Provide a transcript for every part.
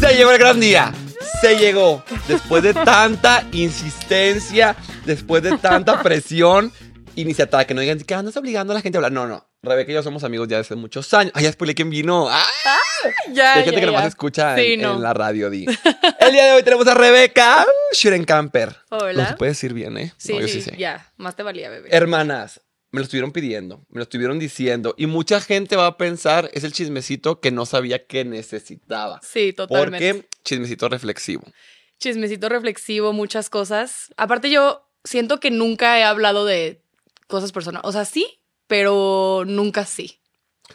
Se llegó el gran día. Se llegó. Después de tanta insistencia, después de tanta presión, iniciativa que no digan que andas obligando a la gente a hablar. No, no. Rebeca y yo somos amigos ya desde muchos años. Ay, ya spoilé quién vino. ¡Ah! Ya, Hay gente ya, que nomás ya. escucha Sí, en, no. en la radio, di. El día de hoy tenemos a Rebeca Schurenkamper. Hola. Lo se puede decir bien, ¿eh? Sí, No, yo sí, sé. ya. Más te valía, bebé. Hermanas, me lo estuvieron pidiendo, me lo estuvieron diciendo y mucha gente va a pensar es el chismecito que no sabía que necesitaba. Sí, totalmente. Porque chismecito reflexivo. Chismecito reflexivo, muchas cosas. Aparte, yo siento que nunca he hablado de cosas personales. O sea, sí, pero nunca sí.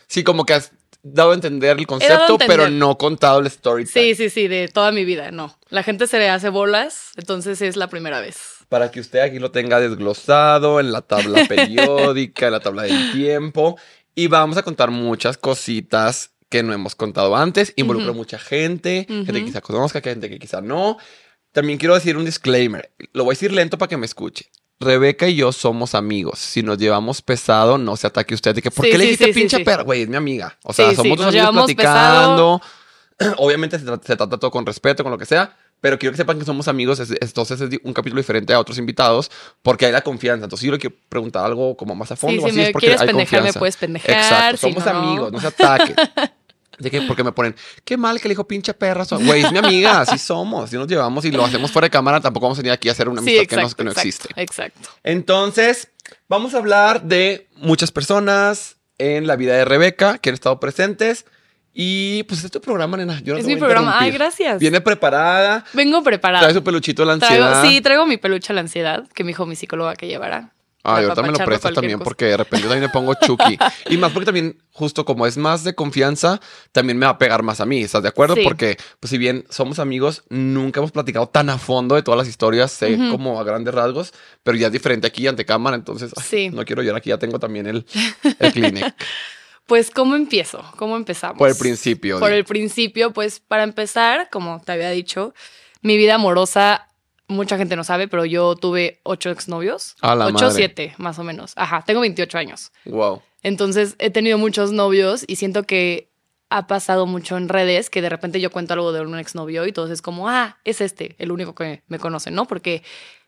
Sí, como que has dado a entender el concepto, entender. pero no contado el story time. Sí, sí, sí, de toda mi vida, no. La gente se le hace bolas, entonces es la primera vez. Para que usted aquí lo tenga desglosado en la tabla periódica, en la tabla del tiempo. Y vamos a contar muchas cositas que no hemos contado antes. Involucra Ujú. mucha gente, gente que quizá conozca, gente que quizá no. También quiero decir un disclaimer. Lo voy a decir lento para que me escuche. Rebeca y yo somos amigos. Si nos llevamos pesado, no se ataque usted de que ¿por Sí, qué le sí, dijiste sí, sí, pinche sí. perra? Güey, es mi amiga. O sea, somos dos amigos platicando. Obviamente se, tra- se trata todo con respeto, con lo que sea. Pero quiero que sepan que somos amigos. es- entonces es un capítulo diferente a otros invitados porque hay la confianza. Entonces yo le quiero preguntar algo como más a fondo. Sí, si así me es porque quieres hay pendejar, me puedes pendejar. Exacto, si somos no, amigos, no se ataquen. De que porque me ponen, qué mal que le dijo pinche perra. so-". Güey, es mi amiga, así somos. Si nos llevamos y lo hacemos fuera de cámara, tampoco vamos a venir aquí a hacer una Sí, amistad exacto, que, no, que no exacto, existe. Exacto. Entonces, vamos a hablar de muchas personas en la vida de Rebeca que han estado presentes. Y pues este es tu programa, nena. Yo no Es te mi voy a programa. Ay, gracias. Viene preparada. Vengo preparada. Trae su peluchito de la ansiedad. Traigo, sí, traigo mi peluche a la ansiedad, que me dijo mi psicóloga que llevara. Ah, y para ahorita me lo cualquier también cosa. porque de repente yo también me pongo Chucky. y más porque también, justo como es más de confianza, también me va a pegar más a mí. ¿Estás de acuerdo? Sí. Porque, pues, si bien somos amigos, nunca hemos platicado tan a fondo de todas las historias, sé Ujú. como a grandes rasgos, pero ya es diferente aquí ante cámara, entonces ay, Sí. no quiero llorar aquí, ya tengo también el, el Kleenex. Pues, ¿cómo empiezo? ¿Cómo empezamos? Por el principio. Por el principio, pues, para empezar, como te había dicho, mi vida amorosa, mucha gente no sabe, pero yo tuve ocho exnovios. A la ocho, madre. siete, más o menos. Ajá, tengo 28 años. Wow. Entonces, he tenido muchos novios y siento que ha pasado mucho en redes que de repente yo cuento algo de un exnovio y todos es como, ah, es este, el único que me conoce, ¿no? Porque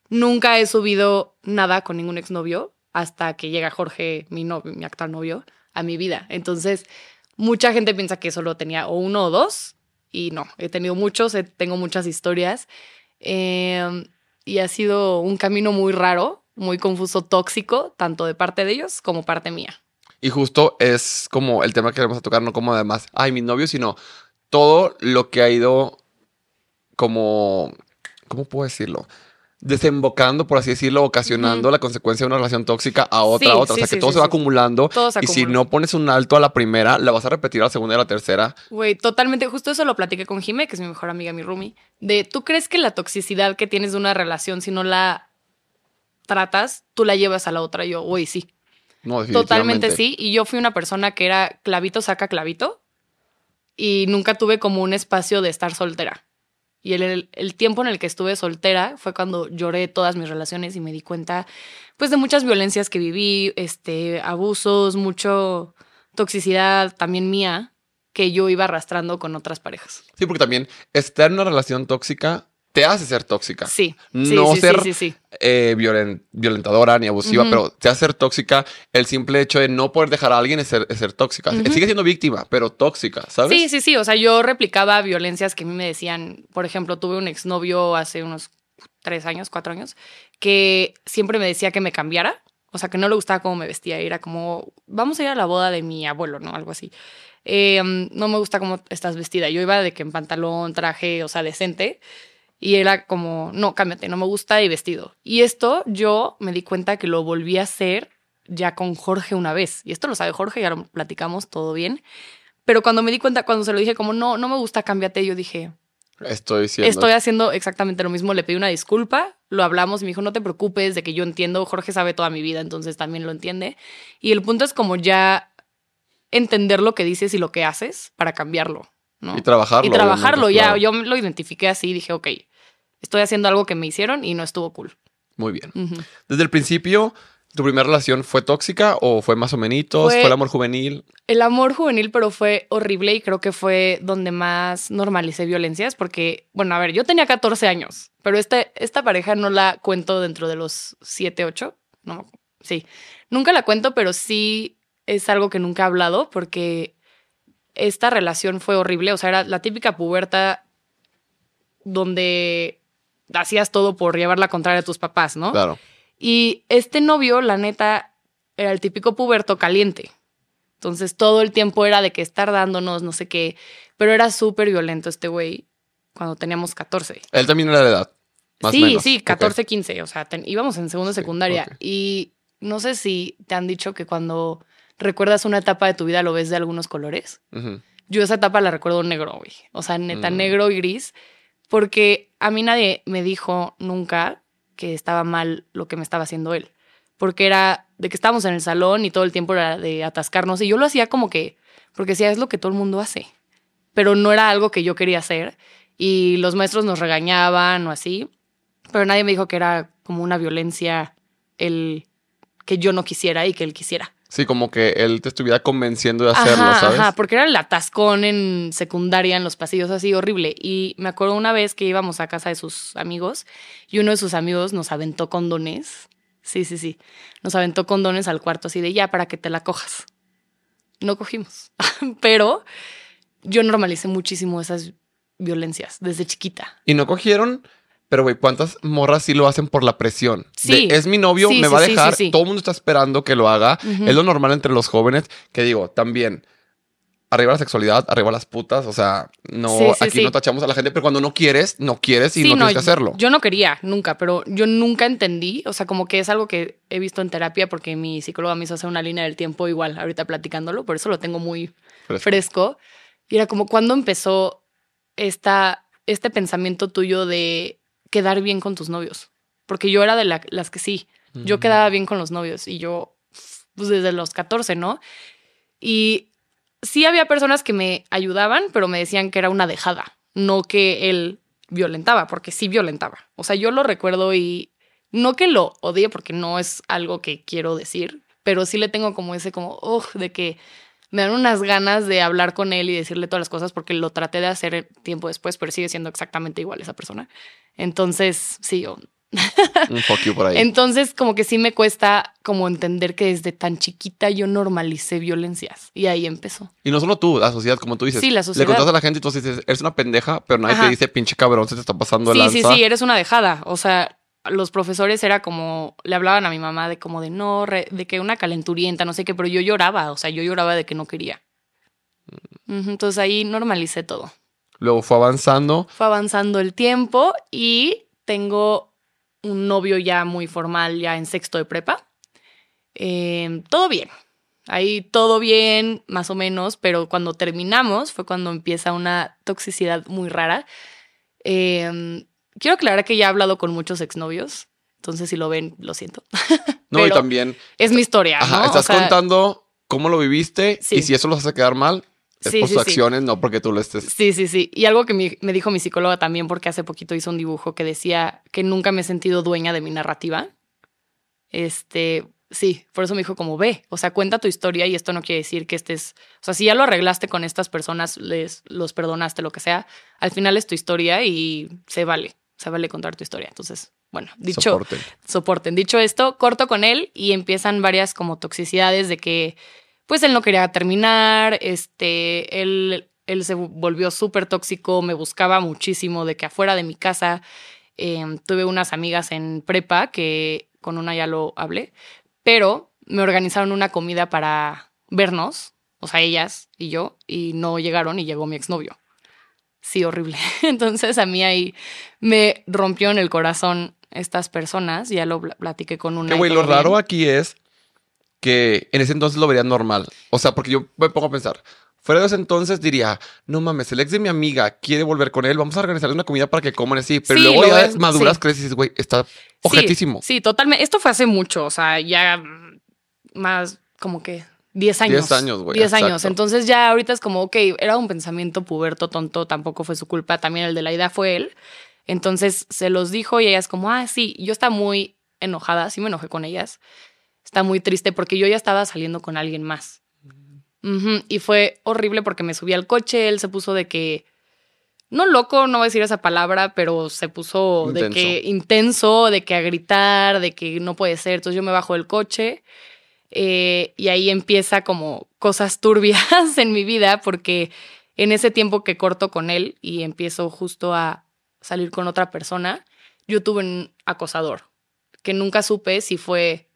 nunca he subido nada con ningún exnovio hasta que llega Jorge, mi novio, mi actual novio, a mi vida. Entonces, mucha gente piensa que solo tenía o uno o dos y no, he tenido muchos, tengo muchas historias eh, y ha sido un camino muy raro, muy confuso, tóxico, tanto de parte de ellos como parte mía. Y justo es como el tema que vamos a tocar, no como además, ay, mi novio, sino todo lo que ha ido como, ¿cómo puedo decirlo? Desembocando, por así decirlo, ocasionando la consecuencia de una relación tóxica a otra, Sí, a otra. o sea, que todo sí, se va acumulando. Todo se y si no pones un alto a la primera, la vas a repetir a la segunda y a la tercera. Güey, totalmente, justo eso lo platiqué con Jime, que es mi mejor amiga, mi roomie, de tú crees que la toxicidad que tienes de una relación, si no la tratas, tú la llevas a la otra. Y yo, güey, sí. No. Totalmente sí. Y yo fui una persona que era clavito saca clavito y nunca tuve como un espacio de estar soltera. Y el, el- tiempo en el que estuve soltera fue cuando lloré todas mis relaciones y me di cuenta, pues, de muchas violencias que viví, este, abusos, mucho toxicidad también mía que yo iba arrastrando con otras parejas. Sí, porque también estar en una relación tóxica te hace ser tóxica. Sí, No sí, ser sí, eh, violen- violentadora ni abusiva, pero te hace ser tóxica. El simple hecho de no poder dejar a alguien es ser, es ser tóxica. Sigue siendo víctima, pero tóxica, ¿sabes? Sí, sí, sí. O sea, yo replicaba violencias que a mí me decían. Por ejemplo, tuve un exnovio hace unos tres años, cuatro años, que siempre me decía que me cambiara. O sea, que no le gustaba cómo me vestía. Era como, vamos a ir a la boda de mi abuelo, ¿no? Algo así. Eh, no me gusta cómo estás vestida. Yo iba de que en pantalón, traje, o sea, decente. Y era como, no, cámbiate, no me gusta y vestido. Y esto yo me di cuenta que lo volví a hacer ya con Jorge una vez. Y esto lo sabe Jorge, ya lo platicamos todo bien. Pero cuando me di cuenta, cuando se lo dije como, no, no me gusta, cámbiate, yo dije, Estoy siendo. estoy haciendo exactamente lo mismo. Le pedí una disculpa, lo hablamos y me dijo, no te preocupes de que yo entiendo, Jorge sabe toda mi vida, entonces también lo entiende. Y el punto es como ya entender lo que dices y lo que haces para cambiarlo, ¿no? Y trabajarlo. Y trabajarlo, ya. claro. Yo lo identifiqué así y dije, ok, estoy haciendo algo que me hicieron y no estuvo cool. Muy bien. Desde el principio ¿Tu primera relación fue tóxica o fue más o menos? Fue- ¿Fue, el amor juvenil? El amor juvenil, pero fue horrible y creo que fue donde más normalicé violencias porque, bueno, a ver, yo tenía 14 años, pero este, esta pareja no la cuento dentro de los 7, 8, no, sí, nunca la cuento, pero sí es algo que nunca he hablado porque esta relación fue horrible, o sea, era la típica puberta donde hacías todo por llevar la contraria a tus papás, ¿no? Claro. Y este novio, la neta, era el típico puberto caliente. Entonces todo el tiempo era de que estar dándonos, no sé qué. Pero era súper violento este güey cuando teníamos 14. Él también era de edad. Más sí, menos. sí, Ok. 14, 15. O sea, ten- íbamos en segundo de Sí, secundaria. Y no sé si te han dicho que cuando recuerdas una etapa de tu vida lo ves de algunos colores. Yo esa etapa la recuerdo negro, güey. O sea, neta, Mm. negro y gris. Porque a mí nadie me dijo nunca que estaba mal lo que me estaba haciendo él. Porque era de que estábamos en el salón y todo el tiempo era de atascarnos. Y yo lo hacía como que, porque decía, es lo que todo el mundo hace. Pero no era algo que yo quería hacer. Y los maestros nos regañaban o así. Pero nadie me dijo que era como una violencia el que yo no quisiera y que él quisiera. Sí, como que él te estuviera convenciendo de hacerlo, Ajá, ¿sabes? Ajá, porque era el atascón en secundaria, en los pasillos, así horrible. Y me acuerdo una vez que íbamos a casa de sus amigos y uno de sus amigos nos aventó condones. Sí, sí, sí. Nos aventó condones al cuarto así de ya para que te la cojas. No cogimos. Pero yo normalicé muchísimo esas violencias desde chiquita. Y no cogieron, pero güey, ¿cuántas morras sí lo hacen por la presión? Sí. De, es mi novio, Sí, me sí, va a dejar, todo el mundo está esperando que lo haga. Es lo normal entre los jóvenes, que digo, también, arriba la sexualidad, arriba las putas, o sea, no, aquí no tachamos a la gente, pero cuando no quieres, no quieres y Sí, no, tienes que hacerlo. Yo no quería, nunca, pero yo nunca entendí, o sea, como que es algo que he visto en terapia porque mi psicóloga me hizo hacer una línea del tiempo igual, ahorita platicándolo, por eso lo tengo muy Fresco. fresco. Y era como, ¿cuándo empezó esta, este pensamiento tuyo de quedar bien con tus novios? Porque yo era de la- las que sí, yo quedaba bien con los novios y yo, pues desde los 14, ¿no? Y sí había personas que me ayudaban, pero me decían que era una dejada, no que él violentaba, porque sí violentaba. O sea, yo lo recuerdo y no que lo odie, porque no es algo que quiero decir, pero sí le tengo como ese como, de que me dan unas ganas de hablar con él y decirle todas las cosas, porque lo traté de hacer tiempo después, pero sigue siendo exactamente igual esa persona. Entonces, sí, yo Un fuck you por ahí. entonces, como que sí me cuesta como entender que desde tan chiquita yo normalicé violencias. Y ahí empezó. Y no solo tú, la sociedad, como tú dices. Sí, la Le sociedad. contas a la gente y tú dices, eres una pendeja, pero nadie Ajá. te dice, pinche cabrón, se te está pasando el Sí, lanza. sí, sí, eres una dejada. O sea, los profesores era como, le hablaban a mi mamá de como de no, re- de que una calenturienta, no sé qué, pero yo lloraba. O sea, yo lloraba de que no quería. Entonces ahí normalicé todo. Luego fue avanzando. Fue avanzando el tiempo y tengo un novio ya muy formal, ya en sexto de prepa. Eh, todo bien. Ahí todo bien, más o menos, pero cuando terminamos fue cuando empieza una toxicidad muy rara. Eh, quiero aclarar que ya he hablado con muchos exnovios, entonces si lo ven, lo siento. No, y también, Es mi historia, ajá, ¿no? O estás sea, contando cómo lo viviste Sí. y si eso los hace quedar mal, es Sí, por sus sí. acciones, no porque tú lo estés. Sí, sí, sí. Y algo que mi- me dijo mi psicóloga también, porque hace poquito hizo un dibujo que decía que nunca me he sentido dueña de mi narrativa. Este, sí, por eso me dijo como ve, o sea, cuenta tu historia y esto no quiere decir que estés, o sea, si ya lo arreglaste con estas personas, les los perdonaste, lo que sea, al final es tu historia y se vale, se vale contar tu historia. Entonces, bueno, dicho, Soporten. soporten. Dicho esto, corto con él y empiezan varias como toxicidades de que, pues él no quería terminar, este, él, él se volvió súper tóxico, me buscaba muchísimo de que afuera de mi casa eh, tuve unas amigas en prepa que con una ya lo hablé, pero me organizaron una comida para vernos, o sea, ellas y yo, y no llegaron y llegó mi exnovio. Sí, horrible. Entonces a mí ahí me rompió en el corazón estas personas, ya lo pl- platiqué con una. Que güey, lo bien. raro aquí es que en ese entonces lo vería normal. O sea, porque yo me pongo a pensar. Fuera de ese entonces diría, no mames, el ex de mi amiga quiere volver con él, vamos a organizarle una comida para que coman así. Pero Sí, luego ya ves, maduras, sí. crees y dices, güey, está Sí, objetísimo. Sí, totalmente. Esto fue hace mucho, o sea, ya más como que 10 años. 10 años, güey, 10 años. Entonces ya ahorita es como, ok, era un pensamiento puberto, tonto, tampoco fue su culpa, también el de la idea fue él. Entonces se los dijo y ellas como, ah, sí, yo estaba muy enojada, sí me enojé con ellas. está muy triste porque yo ya estaba saliendo con alguien más. Y fue horrible porque me subí al coche, él se puso de que, no loco, no voy a decir esa palabra, pero se puso de que intenso, de que a gritar, de que no puede ser. Entonces yo me bajo del coche eh, y ahí empieza como cosas turbias en mi vida porque en ese tiempo que corto con él y empiezo justo a salir con otra persona, yo tuve un acosador que nunca supe si fue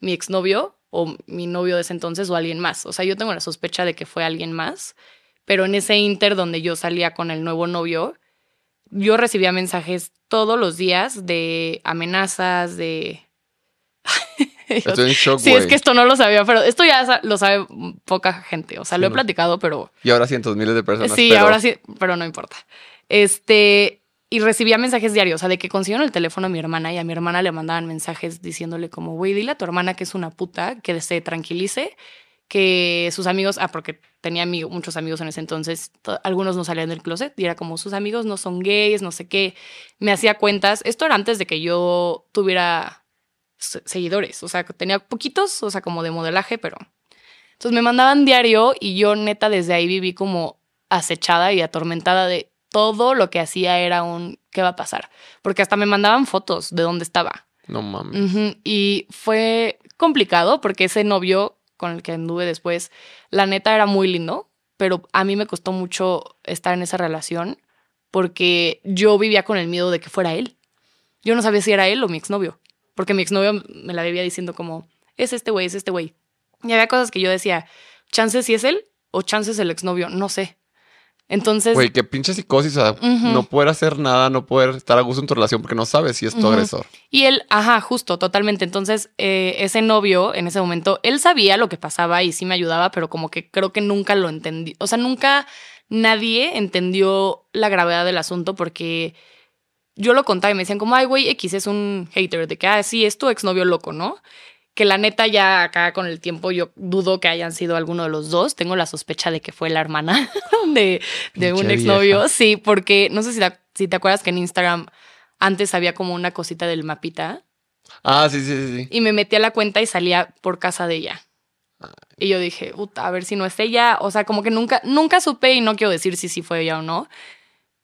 mi exnovio o mi novio de ese entonces o alguien más. O sea, yo tengo la sospecha de que fue alguien más, pero en ese inter donde yo salía con el nuevo novio, yo recibía mensajes todos los días de amenazas, de... Estoy en shock, Sí, es que esto no lo sabía, pero esto ya lo sabe poca gente. O sea, lo he no. platicado, pero Y ahora cientos miles de personas. sí, pero- ahora sí, pero no importa. Este, y recibía mensajes diarios, o sea, de que consiguieron el teléfono a mi hermana y a mi hermana le mandaban mensajes diciéndole como, güey, dile a tu hermana que es una puta, que se tranquilice, que sus amigos, ah, porque tenía amigo- muchos amigos en ese entonces, to- algunos no salían del closet y era como, sus amigos no son gays, no sé qué. Me hacía cuentas, esto era antes de que yo tuviera seguidores, o sea, que tenía poquitos, o sea, como de modelaje, pero... Entonces me mandaban diario y yo neta desde ahí viví como acechada y atormentada de todo lo que hacía era un ¿qué va a pasar? Porque hasta me mandaban fotos de dónde estaba. No mames. Y fue complicado porque ese novio con el que anduve después, la neta era muy lindo, pero a mí me costó mucho estar en esa relación porque yo vivía con el miedo de que fuera él. Yo no sabía si era él o mi exnovio, porque mi exnovio me la vivía diciendo como, es este güey, es este güey. Y había cosas que yo decía, chances si es él o chances el exnovio, no sé. Entonces, Güey, qué pinche psicosis. O sea, no poder hacer nada, no poder estar a gusto en tu relación porque no sabes si es tu agresor. Y él, ajá, justo, totalmente. Entonces, eh, ese novio, en ese momento, él sabía lo que pasaba y sí me ayudaba, pero como que creo que nunca lo entendí. O sea, nunca nadie entendió la gravedad del asunto porque yo lo contaba y me decían como, ay, güey, X es un hater, de que, ah, sí, es tu exnovio loco, ¿no? Que la neta ya acá con el tiempo yo dudo que hayan sido alguno de los dos. Tengo la sospecha de que fue la hermana de, de un exnovio. vieja. Sí, porque no sé si, la- si te acuerdas que en Instagram antes había como una cosita del mapita Ah, sí, sí, sí. sí. y me metí a la cuenta y salía por casa de ella. Y yo dije, a ver si no es ella. O sea, como que nunca, nunca supe y no quiero decir si sí fue ella o no.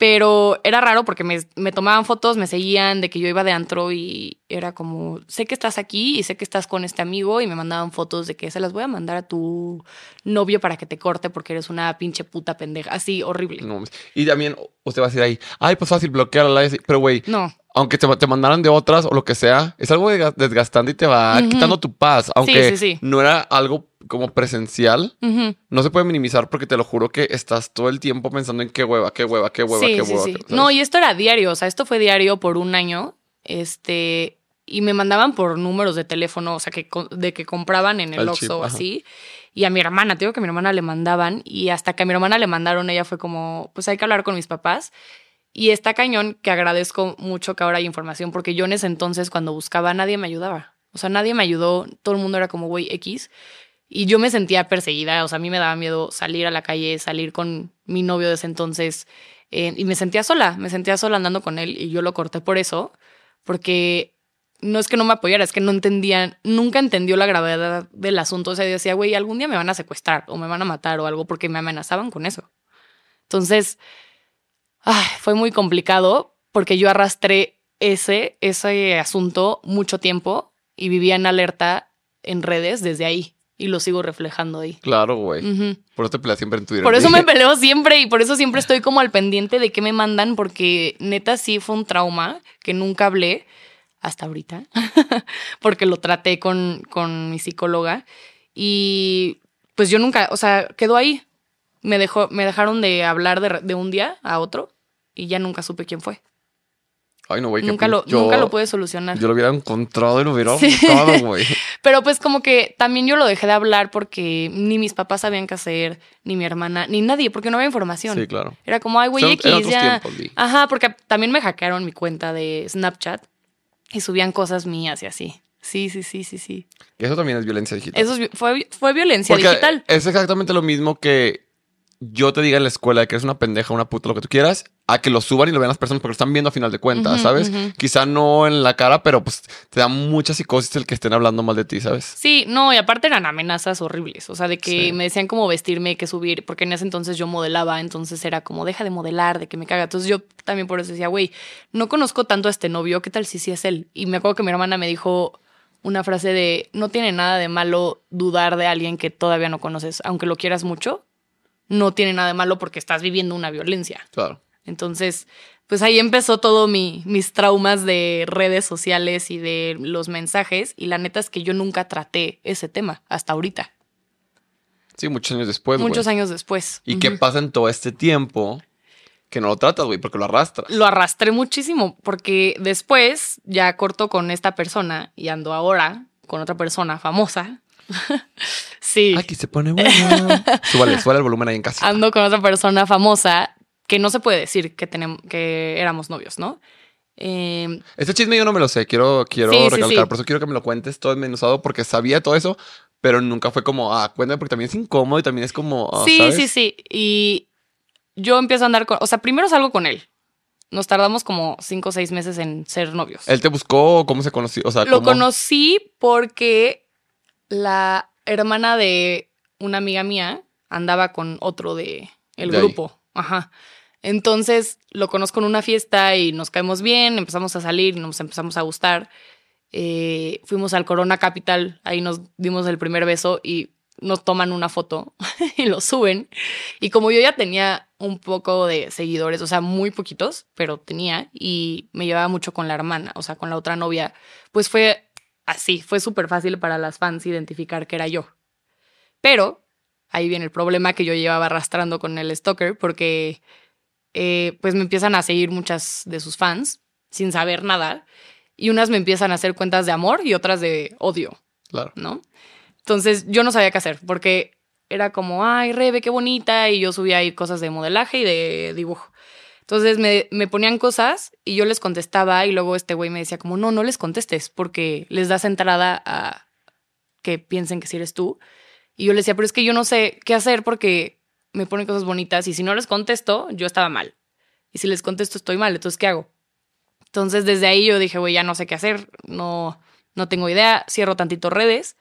Pero era raro porque me, me tomaban fotos, me seguían de que yo iba de antro y era como, sé que estás aquí y sé que estás con este amigo y me mandaban fotos de que se las voy a mandar a tu novio para que te corte porque eres una pinche puta pendeja. Así, horrible. No y también usted va a decir ahí, ay, pues fácil bloquearla. Pero, güey, No, aunque te, te mandaran de otras o lo que sea, es algo desga- desgastante y te va quitando tu paz. Aunque sí, sí. no era algo como presencial, no se puede minimizar porque te lo juro que estás todo el tiempo pensando en qué hueva, qué hueva, qué hueva, sí, qué sí, hueva. No, y esto era diario, o sea, esto fue diario por un año. Este, y me mandaban por números de teléfono, o sea, que de que compraban en el Al Oxxo o así. Y a mi hermana, te digo que a mi hermana le mandaban y hasta que a mi hermana le mandaron, ella fue como, pues hay que hablar con mis papás. Y está cañón que agradezco mucho que ahora hay información, porque yo en ese entonces cuando buscaba nadie me ayudaba. O sea, nadie me ayudó, todo el mundo era como, güey, X. Y yo me sentía perseguida, o sea, a mí me daba miedo salir a la calle, salir con mi novio de ese entonces. eh, y me sentía sola, me sentía sola andando con él y yo lo corté por eso, porque no es que no me apoyara, es que no entendía, nunca entendió la gravedad del asunto. O sea, yo decía, güey, algún día me van a secuestrar o me van a matar o algo porque me amenazaban con eso. Entonces, fue muy complicado porque yo arrastré ese, ese asunto mucho tiempo y vivía en alerta en redes desde ahí y lo sigo reflejando ahí. Claro, güey. Por eso te peleas siempre en tu Por eso me peleo siempre y por eso siempre estoy como al pendiente de qué me mandan porque neta sí fue un trauma que nunca hablé hasta ahorita porque lo traté con, con mi psicóloga y pues yo nunca, o sea, quedó ahí. Me, dejó, me dejaron de hablar de, de un día a otro y ya nunca supe quién fue. Ay, no, güey. Nunca lo, yo- nunca lo pude solucionar. Yo lo hubiera encontrado y lo hubiera Sí. buscado, güey. Pero pues como que también yo lo dejé de hablar porque ni mis papás sabían qué hacer, ni mi hermana, ni nadie, porque no había información. Sí, claro. Era como, ay, güey, X, otros ya. tiempos. Ajá, porque también me hackearon mi cuenta de Snapchat y subían cosas mías y así. Sí, sí, sí, sí, sí. Eso también es violencia digital. Eso es fue, fue violencia Porque digital. es exactamente lo mismo que yo te diga en la escuela que eres una pendeja, una puta, lo que tú quieras, a que lo suban y lo vean las personas porque lo están viendo a final de cuentas, ¿sabes? Quizá no en la cara, pero pues te da mucha psicosis el que estén hablando mal de ti, ¿sabes? Sí, no, y aparte eran amenazas horribles, o sea, de que Sí. me decían como vestirme, que subir, porque en ese entonces yo modelaba, entonces era como, deja de modelar, de que me caga. Entonces yo también por eso decía, güey, no conozco tanto a este novio, ¿qué tal si sí es él? Y me acuerdo que mi hermana me dijo una frase de, no tiene nada de malo dudar de alguien que todavía no conoces, aunque lo quieras mucho, no tiene nada de malo porque estás viviendo una violencia. Claro. Entonces, pues ahí empezó todo mi, mis traumas de redes sociales y de los mensajes. Y la neta es que yo nunca traté ese tema hasta ahorita, Sí, muchos años después, muchos años después. ¿Y qué Ujú. pasa en todo este tiempo que no lo tratas, güey? Porque lo arrastras. Lo arrastré muchísimo porque después ya corto con esta persona y ando ahora con otra persona famosa. sí. Aquí se pone bueno. súbale, súbale el volumen ahí en casa. ando con otra persona famosa que no se puede decir que, tenemos, que éramos novios, ¿no? Eh, Este chisme yo no me lo sé, quiero, quiero Sí, sí, recalcar, sí. por eso quiero que me lo cuentes todo desmenuzado porque sabía todo eso, pero nunca fue como, ah, cuéntame porque también es incómodo y también es como, ah, sí, ¿sabes? sí, sí. Y yo empiezo a andar con, o sea, primero salgo con él. Nos tardamos como cinco o seis meses en ser novios. Él te buscó, ¿cómo se conoció? O sea, Lo ¿cómo? conocí porque la hermana de una amiga mía andaba con otro de el De ahí. grupo. Ajá. Entonces lo conozco en una fiesta y nos caemos bien, empezamos a salir nos empezamos a gustar. Eh, fuimos al Corona Capital, ahí nos dimos el primer beso y nos toman una foto y lo suben. Y como yo ya tenía un poco de seguidores, o sea, muy poquitos, pero tenía, y me llevaba mucho con la hermana, o sea, con la otra novia, pues fue así, fue súper fácil para las fans identificar que era yo. Pero ahí viene el problema que yo llevaba arrastrando con el stalker, porque eh, pues me empiezan a seguir muchas de sus fans sin saber nada, y unas me empiezan a hacer cuentas de amor y otras de odio. Claro. ¿no? Entonces yo no sabía qué hacer porque era como, ay, Rebe, qué bonita, y yo subía ahí cosas de modelaje y de dibujo. Entonces me, me ponían cosas y yo les contestaba y luego este güey me decía como, no, no les contestes porque les das entrada a que piensen que si eres tú. Y yo le decía, pero es que yo no sé qué hacer porque me ponen cosas bonitas y si no les contesto, yo estaba mal. Y si les contesto, estoy mal. Entonces, ¿qué hago? Entonces, desde ahí yo dije, güey, ya no sé qué hacer, no, no tengo idea, cierro tantito redes.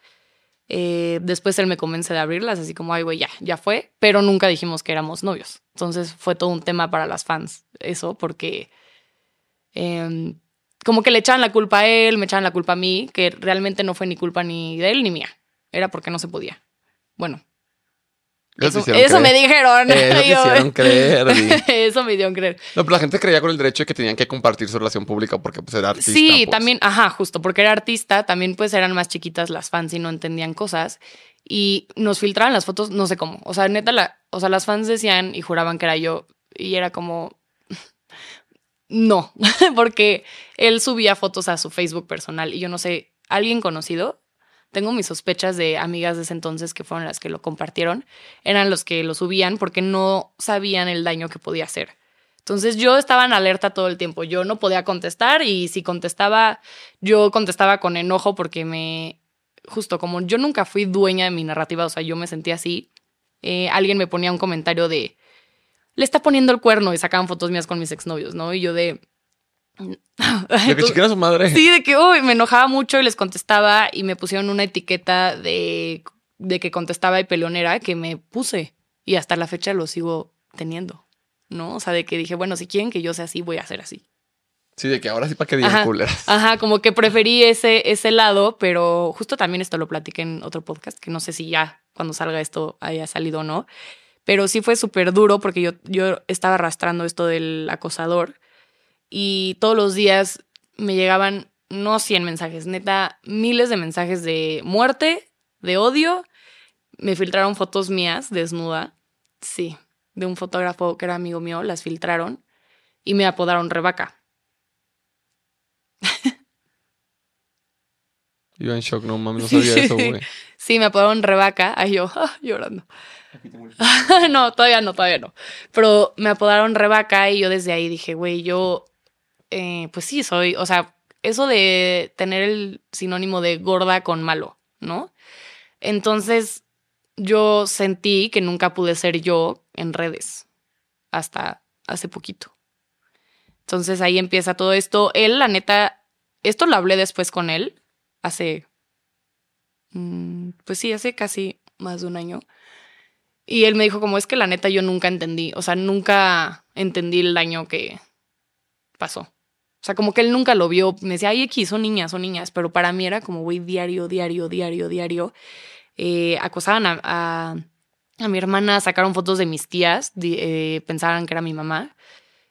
Eh, después él me convence de abrirlas, así como, ay, güey, ya, ya fue, pero nunca dijimos que éramos novios. Entonces fue todo un tema para las fans, eso, porque eh, como que le echaban la culpa a él, me echaban la culpa a mí, que realmente no fue ni culpa ni de él ni mía, era porque no se podía. Bueno, eso, me creer. dijeron. Eso te Yo- hicieron creer. Di. eso me dieron creer. No, pero la gente creía con el derecho de que tenían que compartir su relación pública porque pues era artista. Sí, pues. también, ajá, justo, porque era artista, también pues eran más chiquitas las fans y no entendían cosas. Y nos filtraban las fotos, no sé cómo. O sea, neta, la, o sea, las fans decían y juraban que era yo. Y era como. No, porque él subía fotos a su Facebook personal y yo no sé, alguien conocido. Tengo mis sospechas de amigas de ese entonces que fueron las que lo compartieron. Eran los que lo subían porque no sabían el daño que podía hacer. Entonces yo estaba en alerta todo el tiempo. Yo no podía contestar y si contestaba, yo contestaba con enojo porque me, justo como yo nunca fui dueña de mi narrativa, o sea, yo me sentía así. eh, alguien me ponía un comentario de, le está poniendo el cuerno y sacaban fotos mías con mis exnovios, ¿no? Y yo de... De que chiquen a su madre. Sí, de que uy, me enojaba mucho y les contestaba y me pusieron una etiqueta de, de que contestaba y peleonera que me puse y hasta la fecha lo sigo teniendo, ¿no? O sea, de que dije, bueno, si quieren que yo sea así, voy a ser así. Sí, de que ahora sí para que digan culeras. Ajá, como que preferí ese, ese lado, pero justo también esto lo platiqué en otro podcast, que no sé si ya cuando salga esto haya salido o no, pero sí fue súper duro porque yo, yo estaba arrastrando esto del acosador y todos los días me llegaban no 100 mensajes, neta, miles de mensajes de muerte, de odio. Me filtraron fotos mías desnuda, sí, de un fotógrafo que era amigo mío, las filtraron y me apodaron Rebaca. Yo en shock, no mames, no sabía eso, güey. Sí, me apodaron Rebaca. Ay, yo ah, llorando. no, todavía no, todavía no. Pero me apodaron Rebaca y yo desde ahí dije, güey, yo, eh, pues sí, soy, o sea, eso de tener el sinónimo de gorda con malo, ¿no? Entonces, yo sentí que nunca pude ser yo en redes hasta hace poquito. Entonces ahí empieza todo esto. Él, la neta, esto lo hablé después con él, hace, mm, pues sí, hace casi más de un año. Y él me dijo como es que la neta yo nunca entendí, o sea, nunca entendí el daño que pasó. O sea, como que él nunca lo vio. Me decía, ay, X, son niñas, son niñas. Pero para mí era como, güey, diario, diario, diario, diario. Eh, acosaban a, a, a, mi hermana, sacaron fotos de mis tías, eh, pensaban que era mi mamá.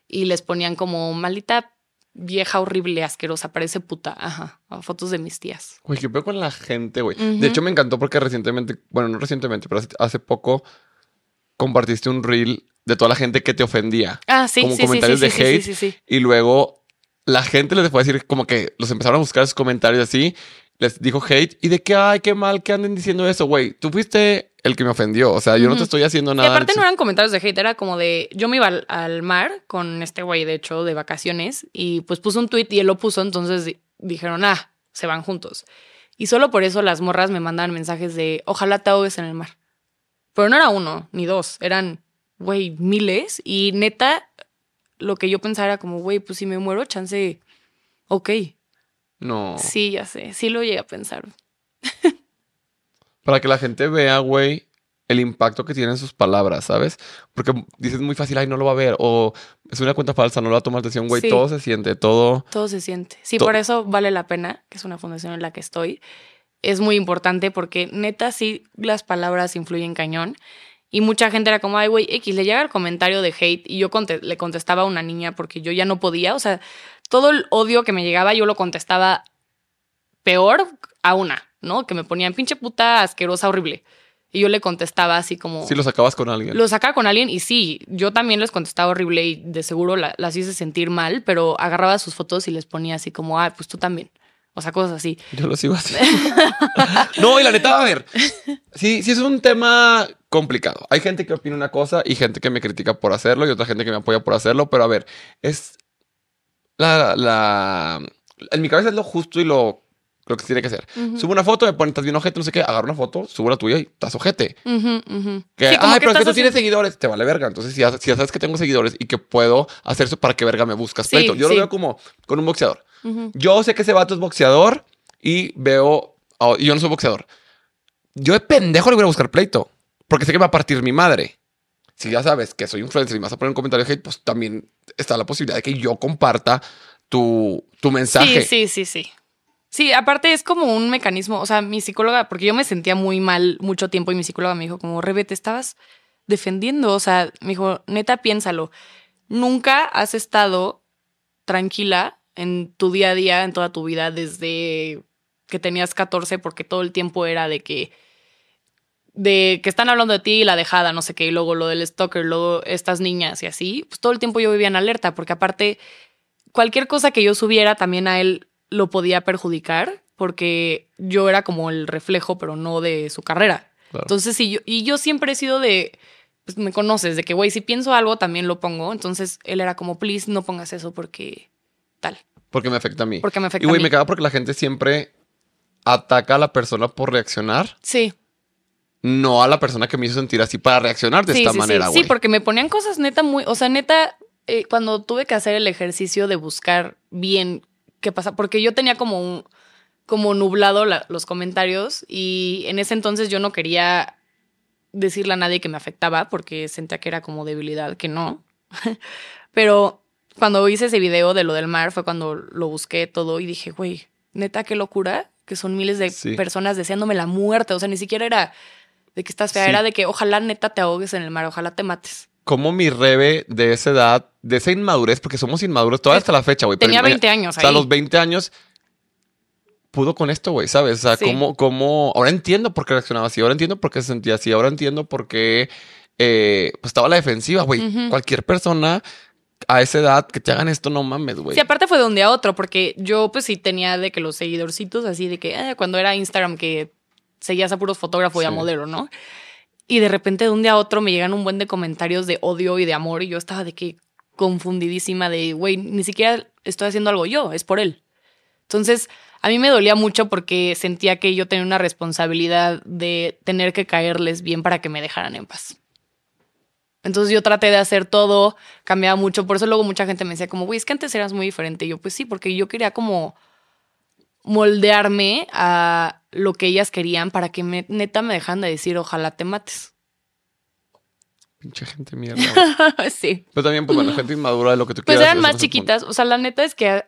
Y les ponían como, maldita vieja, horrible, asquerosa, parece puta. Ajá, fotos de mis tías. Güey, ¿qué veo con la gente, güey? Uh -huh. De hecho, me encantó porque recientemente, bueno, no recientemente, pero hace poco compartiste un reel de toda la gente que te ofendía. Ah, sí, como sí, comentarios sí, de sí, hate. sí, sí, sí. Y luego la gente les fue a decir como que los empezaron a buscar sus comentarios así. Les dijo hate y de que, ay, qué mal que anden diciendo eso, güey. Tú fuiste el que me ofendió. O sea, yo uh -huh. no te estoy haciendo nada. Y aparte no eran comentarios de hate, era como de. Yo me iba al, al mar con este güey, de hecho, de vacaciones. Y pues puso un tweet y él lo puso. Entonces dijeron, ah, se van juntos. Y solo por eso las morras me mandaban mensajes de, ojalá te ahogues en el mar. Pero no era uno ni dos, eran, güey, miles. Y neta, lo que yo pensaba era como, güey, pues si me muero, chance, ok. No. Sí, ya sé, sí lo llegué a pensar. Para que la gente vea, güey, el impacto que tienen sus palabras, ¿sabes? Porque dices muy fácil, ay, no lo va a ver, o es una cuenta falsa, no lo va a tomar atención, güey, Sí. todo se siente, todo... Todo se siente. Sí, To- por eso vale la pena, que es una fundación en la que estoy. Es muy importante porque neta sí las palabras influyen cañón. Y mucha gente era como, ay, güey, X, le llega el comentario de hate y yo conte- le contestaba a una niña porque yo ya no podía. O sea, todo el odio que me llegaba yo lo contestaba peor a una, ¿no? Que me ponían pinche puta asquerosa, horrible. Y yo le contestaba así como... Si los acabas con alguien. Lo sacaba con alguien y sí, yo también les contestaba horrible y de seguro la- las hice sentir mal, pero agarraba sus fotos y les ponía así como, ah, pues tú también. O sea, cosas así. Yo lo sigo así. no, y la neta, a ver. Sí, sí es un tema complicado. Hay gente que opina una cosa y gente que me critica por hacerlo y otra gente que me apoya por hacerlo, pero a ver, es la, la en mi cabeza es lo justo y lo, lo que se tiene que hacer. Ujú. Subo una foto, me ponen, estás bien ojete, no sé qué, agarro una foto, subo la tuya y estás ojete. Ujú, ujú. Que, Sí, ay, pero es que tú tienes seguidores, te vale verga. Entonces, si ya, si ya sabes que tengo seguidores y que puedo hacer eso, ¿para qué verga me buscas Sí? Yo sí. lo veo como con un boxeador. Yo sé que ese vato es boxeador y veo. oh, y yo no soy boxeador. Yo de pendejo le voy a buscar pleito. Porque sé que me va a partir mi madre. Si ya sabes que soy influencer y me vas a poner un comentario de hate, pues también está la posibilidad de que yo comparta tu, tu mensaje. Sí, sí, sí, sí. Sí, aparte es como un mecanismo, o sea, mi psicóloga, porque yo me sentía muy mal mucho tiempo y mi psicóloga me dijo como, Rebe, te estabas defendiendo, o sea, me dijo, neta, piénsalo, nunca has estado tranquila en tu día a día, en toda tu vida, desde que tenías 14, porque todo el tiempo era de que, de que están hablando de ti y la dejada, no sé qué, y luego lo del stalker, luego estas niñas y así, pues todo el tiempo yo vivía en alerta, porque aparte cualquier cosa que yo subiera también a él lo podía perjudicar porque yo era como el reflejo, pero no de su carrera. Claro. Entonces, sí, yo, y yo siempre he sido de, pues me conoces, de que, güey, si pienso algo, también lo pongo. Entonces, él era como, please, no pongas eso porque tal, Porque me afecta a mí. porque me afecta y güey, a mí. me caga porque la gente siempre ataca a la persona por reaccionar, Sí, no a la persona que me hizo sentir así para reaccionar de sí, esta sí, manera, sí. güey. Sí, porque me ponían cosas neta muy, o sea, neta, eh, cuando tuve que hacer el ejercicio de buscar bien qué pasa, porque yo tenía como un, como nublado la- los comentarios y en ese entonces yo no quería decirle a nadie que me afectaba porque sentía que era como debilidad, que no. Pero cuando hice ese video de lo del mar fue cuando lo busqué todo y dije, güey, neta, qué locura, que son miles de Sí. personas deseándome la muerte. O sea, ni siquiera era de que estás fea, Sí. era de que ojalá neta te ahogues en el mar, ojalá te mates. Como mi rebe de esa edad, de esa inmadurez, porque somos inmaduros todavía hasta la fecha, güey. pero Tenía imagina- 20 años O sea, a ahí. los 20 años pudo con esto, güey, ¿sabes? O sea, Sí. cómo, cómo... Ahora entiendo por qué reaccionaba así, ahora entiendo por qué se sentía así, ahora entiendo por qué eh, pues estaba a la defensiva, güey. Cualquier persona a esa edad que te hagan esto, no mames, güey. Sí, aparte fue de un día a otro, porque yo pues sí tenía de que los seguidorcitos así de que eh, cuando era Instagram que seguías a puros fotógrafos y a Sí. modelo, ¿no? Y de repente de un día a otro me llegan un buen de comentarios de odio y de amor y yo estaba de que confundidísima de, güey, ni siquiera estoy haciendo algo yo, es por él. Entonces, a mí me dolía mucho porque sentía que yo tenía una responsabilidad de tener que caerles bien para que me dejaran en paz. Entonces yo traté de hacer todo, cambiaba mucho. Por eso luego mucha gente me decía como, güey, es que antes eras muy diferente. Y yo, pues sí, porque yo quería como moldearme a lo que ellas querían para que me- neta me dejan de decir, ojalá te mates. Pinche gente mierda. sí. Pero también, pues bueno, gente inmadura de lo que tú Pues quieras. eran eso más chiquitas. O sea, la neta es que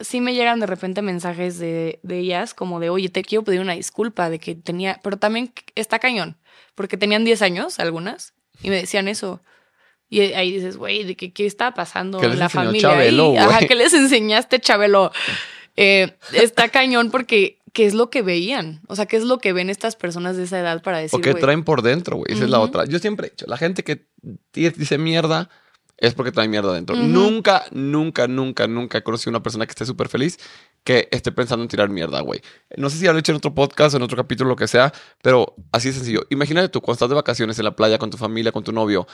sí me llegan de repente mensajes de, de ellas como de, oye, te quiero pedir una disculpa de que tenía, pero también está cañón, porque tenían 10 años algunas y me decían eso. Y ahí dices, güey, ¿de qué, qué está pasando ¿Qué en la familia? Chabelo, güey? Ajá, ¿qué les enseñaste, Chabelo? Eh, está cañón porque ¿qué es lo que veían? O sea, ¿qué es lo que ven estas personas de esa edad para decir, O güey? traen por dentro, güey. Esa es la otra. Yo siempre he dicho, la gente que di- dice mierda es porque trae mierda dentro. Ujú. Nunca, nunca, nunca, nunca he conocido una persona que esté súper feliz que esté pensando en tirar mierda, güey. No sé si ya lo he hecho en otro podcast, en otro capítulo, lo que sea, pero así de sencillo. Imagínate tú, cuando estás de vacaciones en la playa con tu familia, con tu novio.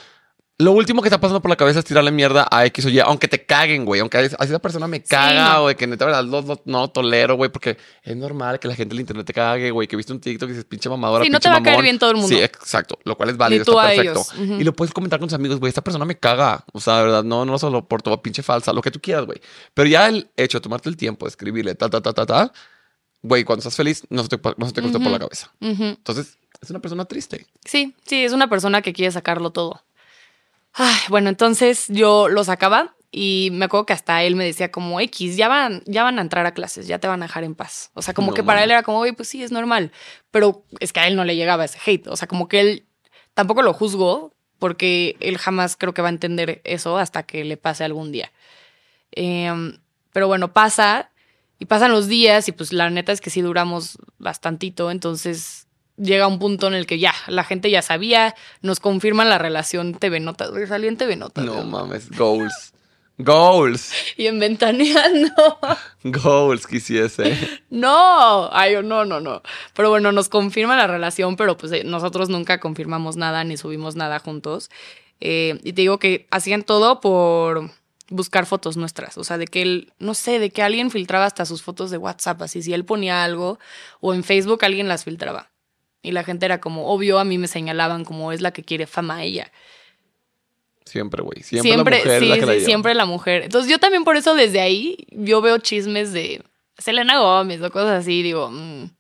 Lo último que está pasando por la cabeza es tirarle mierda a X o Y, aunque te caguen, güey. Aunque a esa persona me caga, no. güey, que neta, verdad, lo- lo- no tolero, güey, porque es normal que la gente del internet te cague, güey, que viste un TikTok y dices, pinche mamadora, Sí, no te va a caer mamón". bien todo el mundo. Sí, exacto. Lo cual es válido, está perfecto. Y lo puedes comentar con tus amigos, güey, esta persona me caga. O sea, de verdad, no, no solo por toda pinche falsa, lo que tú quieras, güey. Pero ya el hecho de tomarte el tiempo de escribirle, ta, ta, ta, ta, ta, güey, cuando estás feliz, no se te, no se te por la cabeza. Entonces, es una persona triste. Sí, sí, es una persona que quiere sacarlo todo. Ay, bueno, entonces yo lo sacaba y me acuerdo que hasta él me decía como X, ya van, ya van a entrar a clases, ya te van a dejar en paz. O sea, como No que para él era como, oye, pues sí, es normal. Pero es que a él no le llegaba ese hate. O sea, como que él tampoco lo juzgó porque él jamás creo que va a entender eso hasta que le pase algún día. Em, pero bueno, pasa y pasan los días y pues la neta es que sí duramos bastantito, entonces llega un punto en el que ya, la gente ya sabía, nos confirman la relación TV Notas, güey, salí en TV Notas. No güey. mames, goals. Goals. Y en Ventaneando. Goals quisiese. No, ay, no, no, no. Pero bueno, nos confirma la relación, pero pues eh, nosotros nunca confirmamos nada ni subimos nada juntos. Eh, y te digo que hacían todo por buscar fotos nuestras. O sea, de que él, no sé, de que alguien filtraba hasta sus fotos de WhatsApp. Así, si él ponía algo o en Facebook alguien las filtraba. Y la gente era como, obvio, a mí me señalaban como es la que quiere fama ella. Siempre, güey. Siempre, Siempre, la mujer sí, es la que la sí, lleva. siempre la mujer. Entonces yo también por eso desde ahí yo veo chismes de Selena Gómez o cosas así, digo, mm.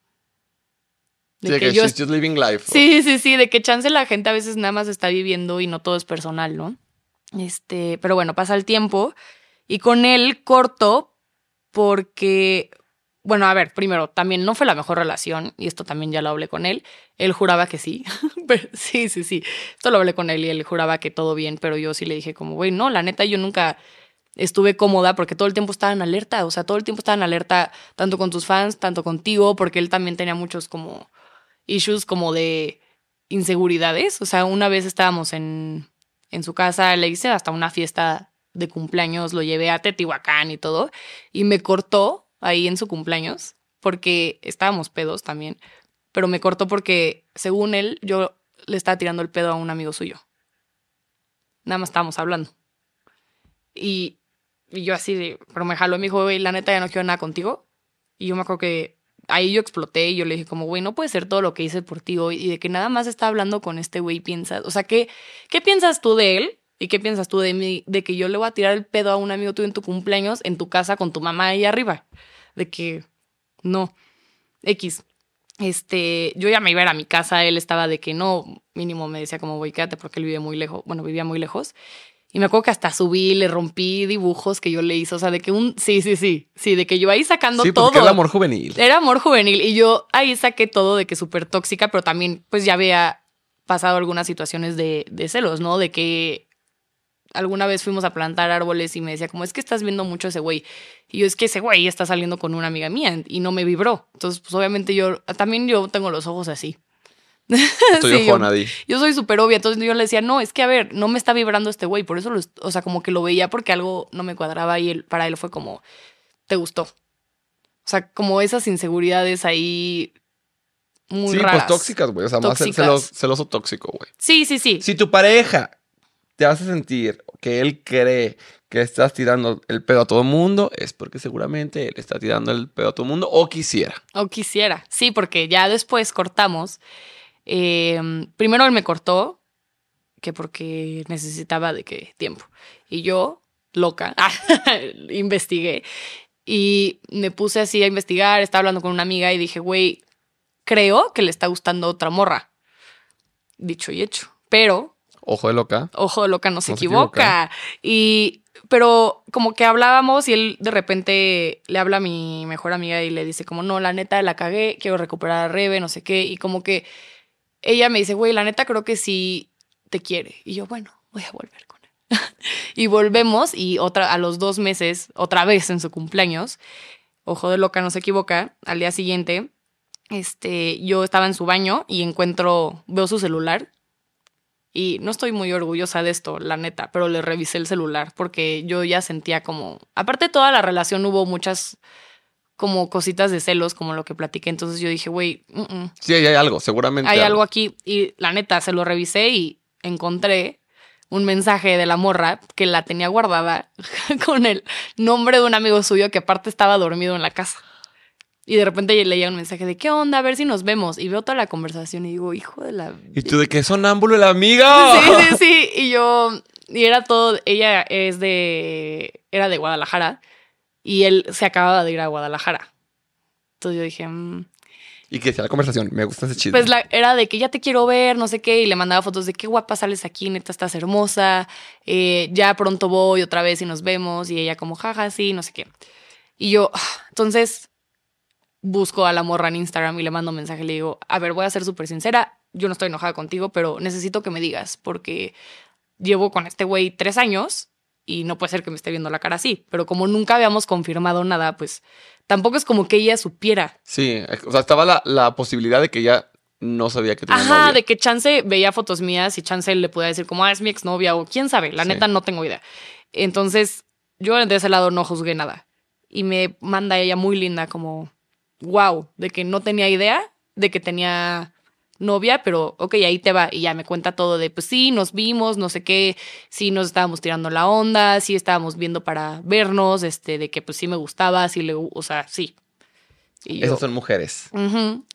Sí, que, yo she's just living life. Sí, sí, sí, de que chance la gente a veces nada más está viviendo y no todo es personal, ¿no? Este, pero bueno, pasa el tiempo y con él corto porque, bueno, a ver, primero, también no fue la mejor relación y esto también ya lo hablé con él. Él juraba que sí, pero sí, sí, sí. Esto lo hablé con él y él juraba que todo bien, pero yo sí le dije como, güey, no, la neta yo nunca estuve cómoda porque todo el tiempo estaba en alerta, o sea, todo el tiempo estaba en alerta tanto con tus fans, tanto contigo, porque él también tenía muchos como issues como de inseguridades. O sea, una vez estábamos en, en su casa, le hice hasta una fiesta de cumpleaños, lo llevé a Teotihuacán y todo, y me cortó ahí en su cumpleaños, porque estábamos pedos también, pero me cortó porque, según él, yo le estaba tirando el pedo a un amigo suyo. Nada más estábamos hablando. Y, y yo así pero me jaló y me dijo, güey, la neta ya no quiero nada contigo. Y yo me acuerdo que ahí yo exploté y yo le dije como, güey, no puede ser todo lo que hice por ti hoy y de que nada más está hablando con este güey piensas, o sea, ¿qué, ¿qué piensas tú de él? ¿Y qué piensas tú de mí? De que yo le voy a tirar el pedo a un amigo tuyo en tu cumpleaños, en tu casa con tu mamá ahí arriba. De que, no, X. Este, yo ya me iba a ir a mi casa, él estaba de que no, mínimo me decía como, güey, quédate porque él vive muy lejos, bueno, vivía muy lejos. Y me acuerdo que hasta subí, le rompí dibujos que yo le hice, o sea, de que un, sí, sí, sí, sí, de que yo ahí sacando Sí, todo. el amor juvenil. Era amor juvenil y yo ahí saqué todo de que súper tóxica, pero también pues ya había pasado algunas situaciones de, de celos, ¿no? De que alguna vez fuimos a plantar árboles y me decía como es que estás viendo mucho a ese güey. Y yo es que ese güey está saliendo con una amiga mía y no me vibró. Entonces pues obviamente yo también yo tengo los ojos así. Estoy Sí, yo-. Yo soy súper obvia, entonces yo le decía, no, es que a ver, no me está vibrando este güey, por eso, lo, o sea, como que lo veía porque algo no me cuadraba y él, para él fue como, te gustó. O sea, como esas inseguridades ahí muy Sí, raras. pues tóxicas, güey. O sea, más celoso tóxico, güey. Sí, sí, sí. Si tu pareja te hace sentir que él cree que estás tirando el pedo a todo el mundo, es porque seguramente él está tirando el pedo a todo el mundo o quisiera. O quisiera. Sí, porque ya después cortamos. Eh, primero él me cortó, que porque necesitaba de qué tiempo. Y yo, loca, investigué y me puse así a investigar, estaba hablando con una amiga y dije, güey, creo que le está gustando otra morra. Dicho y hecho. Pero Ojo de loca. ojo de loca no se No se equivoca. Y, pero como que hablábamos y él de repente le habla a mi mejor amiga y le dice como, no, la neta la cagué, quiero recuperar a Rebe, no sé qué. Y como que ella me dice, güey, la neta creo que sí te quiere. Y yo, bueno, voy a volver con él. y volvemos y otra, a los dos meses, otra vez en su cumpleaños, ojo de loca no se equivoca, al día siguiente, este, yo estaba en su baño y encuentro, veo su celular y no estoy muy orgullosa de esto, la neta, pero le revisé el celular porque yo ya sentía como, aparte de toda la relación hubo muchas como cositas de celos, como lo que platiqué, entonces yo dije, güey, mm, Sí, hay algo, seguramente. hay algo aquí y la neta se lo revisé y encontré un mensaje de la morra que la tenía guardada con el nombre de un amigo suyo que aparte estaba dormido en la casa. Y de repente leía un mensaje de, ¿qué onda? A ver si nos vemos. Y veo toda la conversación y digo, hijo de la... ¿Y tú de qué sonámbulo la amiga? Sí, sí, sí. Y yo, y era todo, ella es de, era de Guadalajara y él se acababa de ir a Guadalajara. Entonces yo dije, mm, ¿Y qué decía la conversación? Me gusta ese chisme. pues la, era de que ya te quiero ver, no sé qué, y le mandaba fotos de qué guapa sales aquí, neta, estás hermosa, eh, ya pronto voy otra vez y nos vemos, y ella como, jaja, sí, no sé qué. Y yo, ah, entonces, busco a la morra en Instagram y le mando un mensaje, le digo, a ver, voy a ser súper sincera, yo no estoy enojada contigo, pero necesito que me digas, porque llevo con este güey tres años y no puede ser que me esté viendo la cara así, pero como nunca habíamos confirmado nada, pues tampoco es como que ella supiera. Sí, o sea, estaba la, la posibilidad de que ella no sabía que tenía Ajá, novia. de que Chance veía fotos mías y Chance le podía decir como, ah, es mi exnovia o quién sabe, la Sí. neta no tengo idea. Entonces, yo de ese lado no juzgué nada. Y me manda ella muy linda como, wow, de que no tenía idea de que tenía novia, pero ok, ahí te va. Y ya me cuenta todo de, pues sí, nos vimos, no sé qué, sí nos estábamos tirando la onda, sí estábamos viendo para vernos, este, de que pues sí me gustaba, sí le, o sea, sí. Y yo, Esas son mujeres.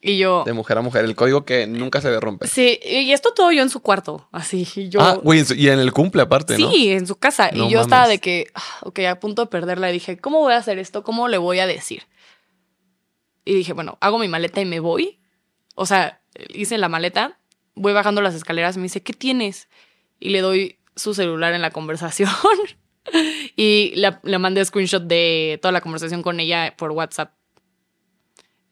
Y yo, De mujer a mujer. El código que nunca se debe romper. Sí, y esto todo yo en su cuarto, así. Y yo. Ah, güey, y en el cumple aparte, sí, ¿no? en su casa. No y yo estaba de que, ah, ok, a punto de perderla. Y dije, ¿cómo voy a hacer esto? ¿Cómo le voy a decir? Y dije, bueno, hago mi maleta y me voy. O sea, hice la maleta, voy bajando las escaleras y me dice, ¿qué tienes? Y le doy su celular en la conversación. y la- le mandé screenshot de toda la conversación con ella por WhatsApp.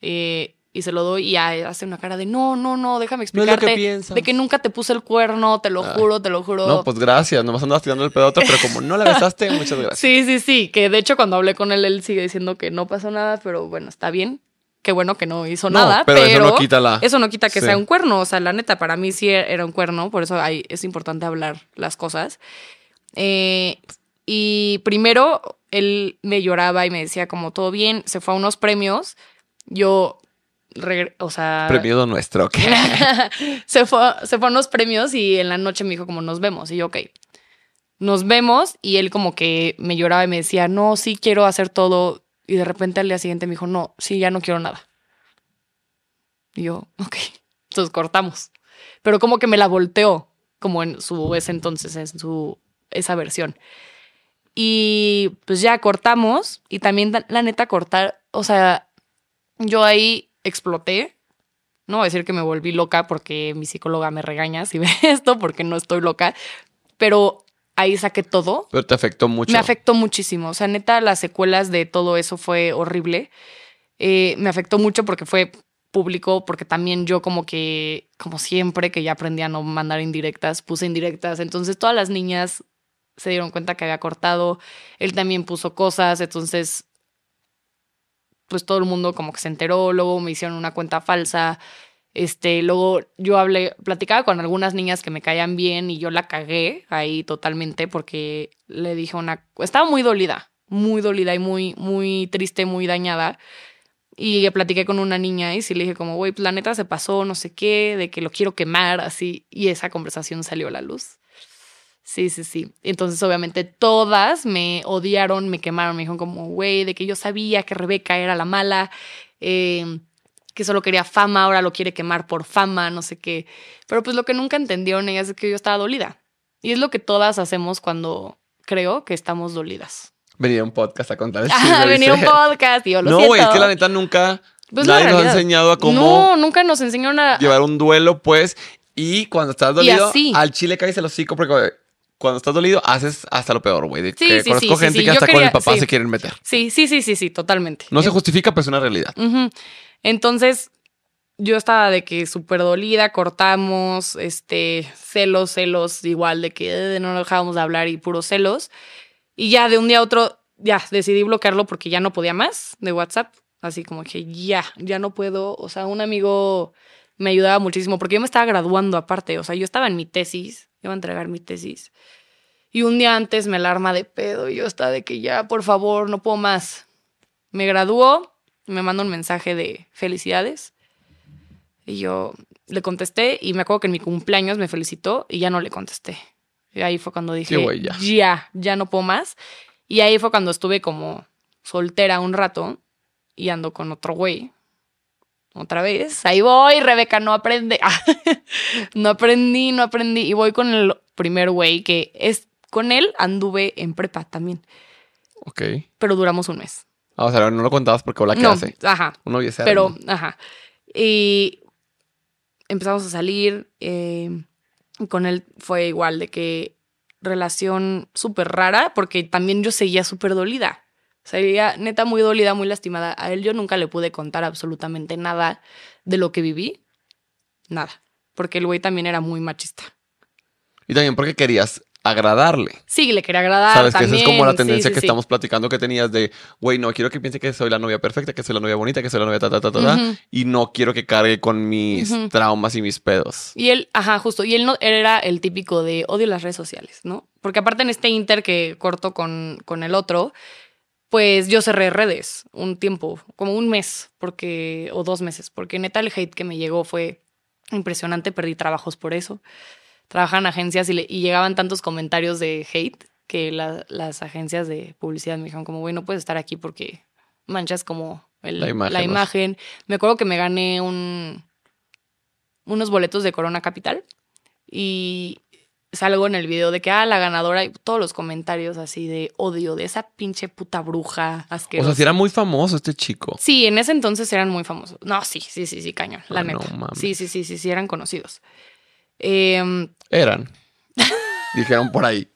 Eh, y se lo doy y hace una cara de no, no, no, déjame No es lo que explicarte. piensas. de que nunca te puse el cuerno, te lo Ay. juro, te lo juro. No, pues gracias. Nomás andabas tirando el pedo a otra, pero como no la besaste, muchas gracias. Sí, sí, sí. Que de hecho, cuando hablé con él, él sigue diciendo que no pasó nada, pero bueno, está bien. Qué bueno que no hizo No, nada. pero Pero, eso no quita la- Eso no quita que Sí. sea un cuerno. O sea, la neta, para mí sí era un cuerno. Por eso hay- es importante hablar las cosas. Eh, y primero, él me lloraba y me decía como todo bien. Se fue a unos premios. Yo, o sea... Premio nuestro, ¿ok? se, fue, se fue a unos premios y en la noche me dijo como nos vemos. Y yo, ok. Nos vemos y él como que me lloraba y me decía, no, sí quiero hacer todo. Y de repente al día siguiente me dijo, no, sí, ya no quiero nada. Y yo, ok. Entonces cortamos. Pero como que me la volteó, como en su ese entonces, en su esa versión. Y pues ya cortamos y también la- neta cortar, o sea, yo ahí exploté. No voy a decir que me volví loca porque mi psicóloga me regaña si ve esto porque no estoy loca, pero ahí saqué todo. Pero te afectó mucho. Me afectó muchísimo. O sea, neta, las secuelas de todo eso fue horrible. Eh, me afectó mucho porque fue público, porque también yo como que, como siempre, que ya aprendí a no mandar indirectas, puse indirectas. Entonces todas las niñas se dieron cuenta que había cortado. Él también puso cosas, entonces pues todo el mundo como que se enteró, luego me hicieron una cuenta falsa. Este, luego yo hablé, platicaba con algunas niñas que me caían bien y yo la cagué ahí totalmente porque le dije una, estaba muy dolida, muy dolida y muy, muy triste, muy dañada. Y platiqué con una niña y sí le dije como, güey, pues la neta se pasó, no sé qué, de que lo quiero quemar, así. Y esa conversación salió a la luz. Sí, sí, sí. Entonces, obviamente, todas me odiaron, me quemaron, me dijeron como, güey, de que yo sabía que Rebeca era la mala, eh, que solo quería fama, ahora lo quiere quemar por fama, no sé qué. Pero pues lo que nunca entendieron ellas es que yo estaba dolida. Y es lo que todas hacemos cuando creo que estamos dolidas. Venir a un podcast a contar el chisme, venir a un podcast y yo lo No, siento. güey, es que la neta nunca Pues nadie nos ha enseñado a cómo No, nunca nos enseñaron a... llevar un duelo, pues. Y cuando estás dolido, al chile caes el hocico porque cuando estás dolido haces hasta lo peor, güey. Sí, que sí, conozco sí, gente que hasta con el papá se quieren meter. Sí, sí, sí, sí, sí, totalmente. No se justifica, pero es una realidad. Entonces, yo estaba de que súper dolida, cortamos, este, celos, celos, igual de que eh, no dejábamos de hablar y puros celos. Y ya de un día a otro, ya decidí bloquearlo porque ya no podía más de WhatsApp. Así como que ya, ya no puedo. O sea, un amigo me ayudaba muchísimo porque yo me estaba graduando aparte. O sea, yo estaba en mi tesis, iba a entregar mi tesis. Y un día antes me alarma de pedo y yo estaba de que ya, por favor, no puedo más. Me graduó, me manda un mensaje de felicidades. Y yo le contesté y me acuerdo que en mi cumpleaños me felicitó y ya no le contesté. Y ahí fue cuando dije, ya. ya, ya no puedo más. Y ahí fue cuando estuve como soltera un rato y ando con otro güey. Otra vez, ahí voy, Rebeca, no aprende. no aprendí, no aprendí. Y voy con el primer güey que es, con él anduve en prepa también, Ok. pero duramos un mes. Ah, o sea, no lo contabas porque hola, ¿qué no, hace? ajá, Un noviecero. pero, ajá. Y empezamos a salir. eh, con él fue igual, de que relación súper rara, porque también yo seguía súper dolida. Seguía neta muy dolida, muy lastimada. A él yo nunca le pude contar absolutamente nada de lo que viví. Nada. Porque el güey también era muy machista. Y también porque querías agradarle. Sí, le quería agradar. Sabes que esa es también, como la tendencia sí, que sí. estamos platicando que tenías de, güey, no quiero que piense que soy la novia perfecta, que soy la novia bonita, que soy la novia ta, ta, ta, ta, y no quiero que cargue con mis traumas y mis pedos. Y él, ajá, justo. Y él no él era el típico de odio las redes sociales, ¿no? Porque aparte en este inter que corto con, con el otro, pues yo cerré redes un tiempo, como un mes, porque, o dos meses, porque neta el hate que me llegó fue impresionante, perdí trabajos por eso. Trabajaba en agencias y, le- y llegaban tantos comentarios de hate que la- las agencias de publicidad me dijeron como, güey, no puedes estar aquí porque manchas como el- La imagen, la ¿no? imagen. Me acuerdo que me gané un, unos boletos de Corona Capital y salgo en el video de que, ah, la ganadora y todos los comentarios así de odio de esa pinche puta bruja O asquerosa. sea, si era muy famoso este chico. Sí, en ese entonces eran muy famosos. No, sí, sí, sí, sí, cañón, la Ah, no neta. mames. sí, sí, sí, sí, sí, eran conocidos. Em, Eran. Dijeron por ahí.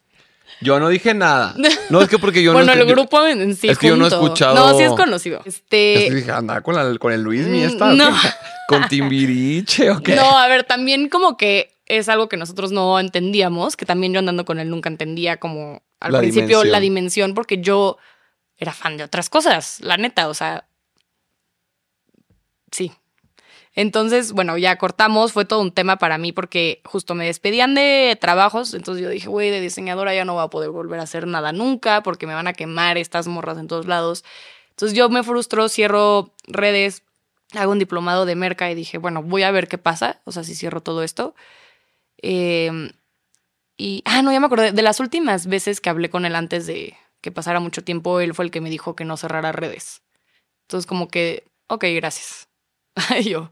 Yo no dije nada. No es que porque yo bueno, no. el yo- grupo en sí es que yo no he junto. escuchado- No, sí es conocido. es Este... que dije, andaba con, la- con el Luis mi Mm, esta. ¿o no. qué? Con Timbiriche o qué. No, a ver, también como que es algo que nosotros no entendíamos, que también yo andando con él nunca entendía como al La principio dimensión. la dimensión, porque yo era fan de otras cosas, la neta, o sea, sí. Entonces, bueno, ya cortamos, fue todo un tema para mí porque justo me despedían de trabajos, entonces yo dije, güey, de diseñadora ya no voy a poder volver a hacer nada nunca porque me van a quemar estas morras en todos lados. Entonces yo me frustro, cierro redes, hago un diplomado de merca y dije, bueno, voy a ver qué pasa, o sea, si cierro todo esto. Eh, y, ah, no, ya me acordé, de las últimas veces que hablé con él antes de que pasara mucho tiempo, él fue el que me dijo que no cerrara redes. Entonces como que, ok, gracias. Y yo.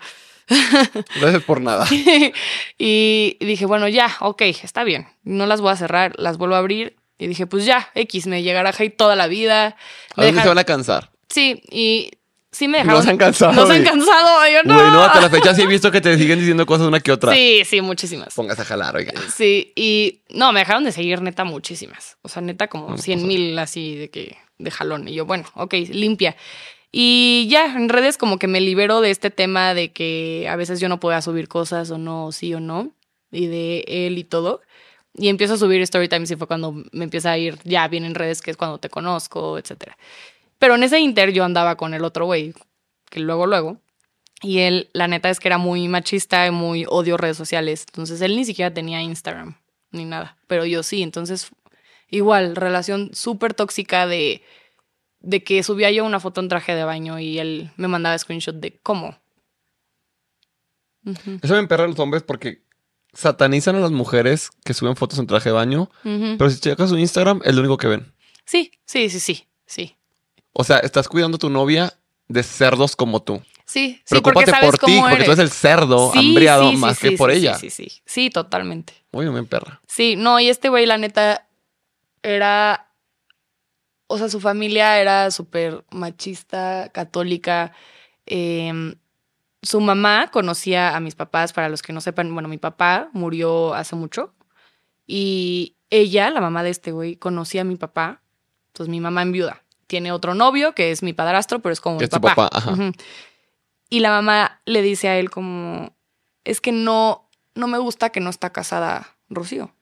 Gracias por nada. y dije, bueno, ya, ok, está bien. No las voy a cerrar, las vuelvo a abrir. Y dije, pues ya, X, me llegará hate toda la vida. ¿A deja- se van a cansar? Sí, y sí me No dejaron. se han cansado. No se han cansado. Yo no. Güey, no, hasta la fecha sí he visto que te siguen diciendo cosas una que otra. Sí, sí, muchísimas. Póngase a jalar, oiga. Sí, y no, me dejaron de seguir neta muchísimas. O sea, neta como No, 100 pues, mil así de que de jalón. Y yo, bueno, ok, limpia. Y ya, en redes como que me libero de este tema de que a veces yo no podía subir cosas o no, sí o no, y de él y todo. Y empiezo a subir story times y fue cuando me empieza a ir ya bien en redes, que es cuando te conozco, etcétera. Pero en ese inter yo andaba con el otro güey, que luego, luego. Y él, la neta es que era muy machista y muy odio redes sociales. Entonces él ni siquiera tenía Instagram ni nada. Pero yo sí. Entonces, igual, relación súper tóxica de, de que subía yo una foto en traje de baño y él me mandaba screenshot de cómo. Eso me emperra a los hombres porque satanizan a las mujeres que suben fotos en traje de baño. Pero si checas su Instagram, es lo único que ven. Sí, sí, sí, sí, sí. O sea, estás cuidando a tu novia de cerdos como tú. Sí, sí, Preocúpate porque sabes por ti, porque eres. tú eres el cerdo Sí, hambriado sí, sí, más que por ella. Sí, sí, sí, sí, totalmente. Uy, me perra. Sí, no, y este güey, la neta, era. O sea, su familia era súper machista, católica. eh, su mamá conocía a mis papás, para los que no sepan, bueno, mi papá murió hace mucho. Y ella, la mamá de este güey, conocía a mi papá. Entonces, mi mamá en viuda. Tiene otro novio que es mi padrastro, pero es como mi es papá. papá, ajá. Ujú. Y la mamá le dice a él como, es que no, no me gusta que no está casada Rocío.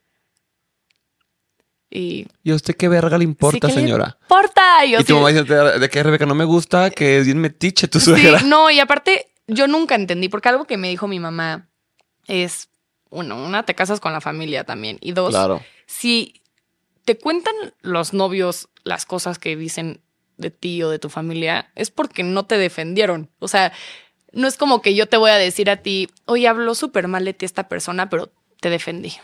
Y ¿Y a usted qué verga le importa, Sí, ¿qué le señora? importa. Y, yo Y tu así- mamá dice, de que Rebeca no me gusta, que es bien metiche tu Sí, suegra. no, y aparte, yo nunca entendí, porque algo que me dijo mi mamá es, uno, una, te casas con la familia también. Y dos, Claro. si te cuentan los novios las cosas que dicen de ti o de tu familia, es porque no te defendieron. O sea, no es como que yo te voy a decir a ti, oye, habló súper mal de ti esta persona, pero te defendí.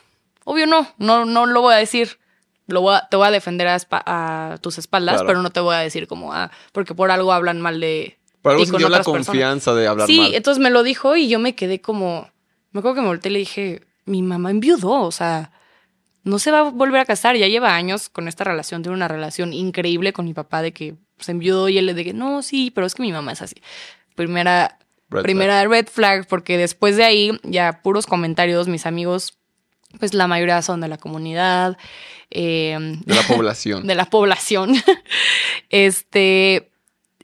Obvio no, no, no lo voy a decir. Lo voy a- te voy a defender a, tus espaldas, Claro. pero no te voy a decir como, ah, porque por algo hablan mal de Por algo sintió la personas. confianza de hablar Sí, mal. entonces me lo dijo y yo me quedé como. Me acuerdo que me volteé y le dije, mi mamá enviudó, o sea, no se va a volver a casar, ya lleva años con esta relación, tiene una relación increíble con mi papá de que se enviudó y él le dije, no, sí, pero es que mi mamá es así. Primera, Red primera red flag, porque después de ahí ya puros comentarios, mis amigos, pues la mayoría son de la comunidad, eh, De la población. de la población. este.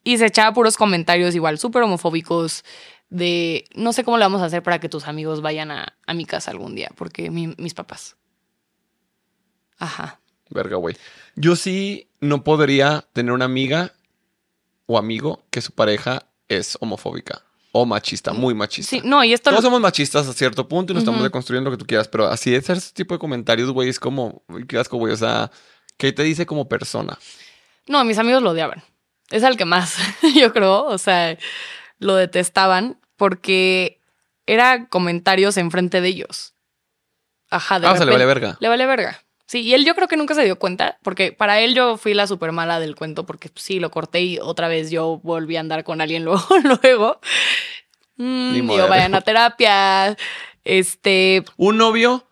Y se echaba puros comentarios igual, súper homofóbicos. De no sé cómo le vamos a hacer para que tus amigos vayan a, a mi casa algún día, porque mi- mis papás. Ajá. Verga, güey. Yo sí no podría tener una amiga o amigo que su pareja es homofóbica o machista, muy machista. Sí, no, y esto. Todos somos machistas a cierto punto y nos estamos deconstruyendo lo que tú quieras, pero así es ese tipo de comentarios, güey, es como, qué asco, güey. O sea, ¿qué te dice como persona? No, mis amigos lo odiaban. Es al que más, yo creo. O sea, lo detestaban porque era comentarios enfrente de ellos. Ajá, de Ah, o sea, le vale repente- verga. Le vale verga. Sí, y él yo creo que nunca se dio cuenta, porque para él yo fui la super mala del cuento, porque pues, sí, lo corté y otra vez yo volví a andar con alguien luego, luego. Mm, digo, vayan a terapia. Este, Un novio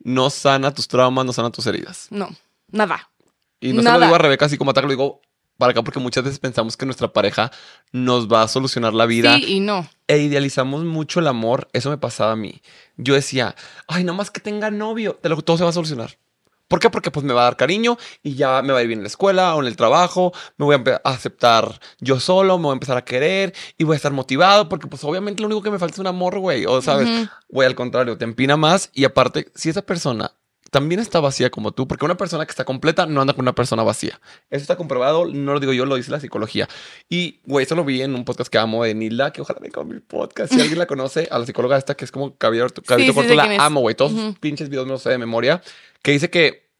no sana tus traumas, no sana tus heridas. no, nada. Y no se lo digo a Rebeca así como ataque, lo digo para acá porque muchas veces pensamos que nuestra pareja nos va a solucionar la vida Sí y no. e idealizamos mucho el amor. Eso me pasaba a mí. Yo decía, ay, no más que tenga novio, te lo, todo se va a solucionar. ¿Por qué? Porque pues me va a dar cariño y ya me va a ir bien en la escuela o en el trabajo, me voy a aceptar yo solo, me voy a empezar a querer y voy a estar motivado porque pues obviamente lo único que me falta es un amor, güey. O sabes, güey, al contrario, te empina más y aparte, si esa persona también está vacía como tú, porque una persona que está completa no anda con una persona vacía. Eso está comprobado, no lo digo yo, lo dice la psicología. Y, güey, eso lo vi en un podcast que amo de Nilda, que ojalá venga con mi podcast. Si alguien la conoce, a la psicóloga esta que es como Caballito, Caballito sí Corto, sé la amo, güey. Todos sus Ujú. pinches videos me los sé de memoria. Que dice que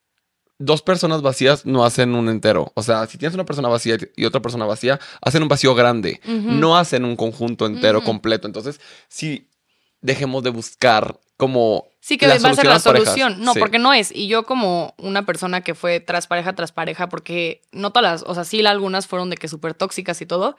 dos personas vacías no hacen un entero. O sea, si tienes una persona vacía y otra persona vacía, hacen un vacío grande. No hacen un conjunto entero, completo. Entonces, si dejemos de buscar como Sí, que va a ser la parejas. solución. No, Sí. porque no es. Y yo como una persona que fue tras pareja, tras pareja, porque no todas las, o sea, sí algunas fueron de que súper tóxicas y todo,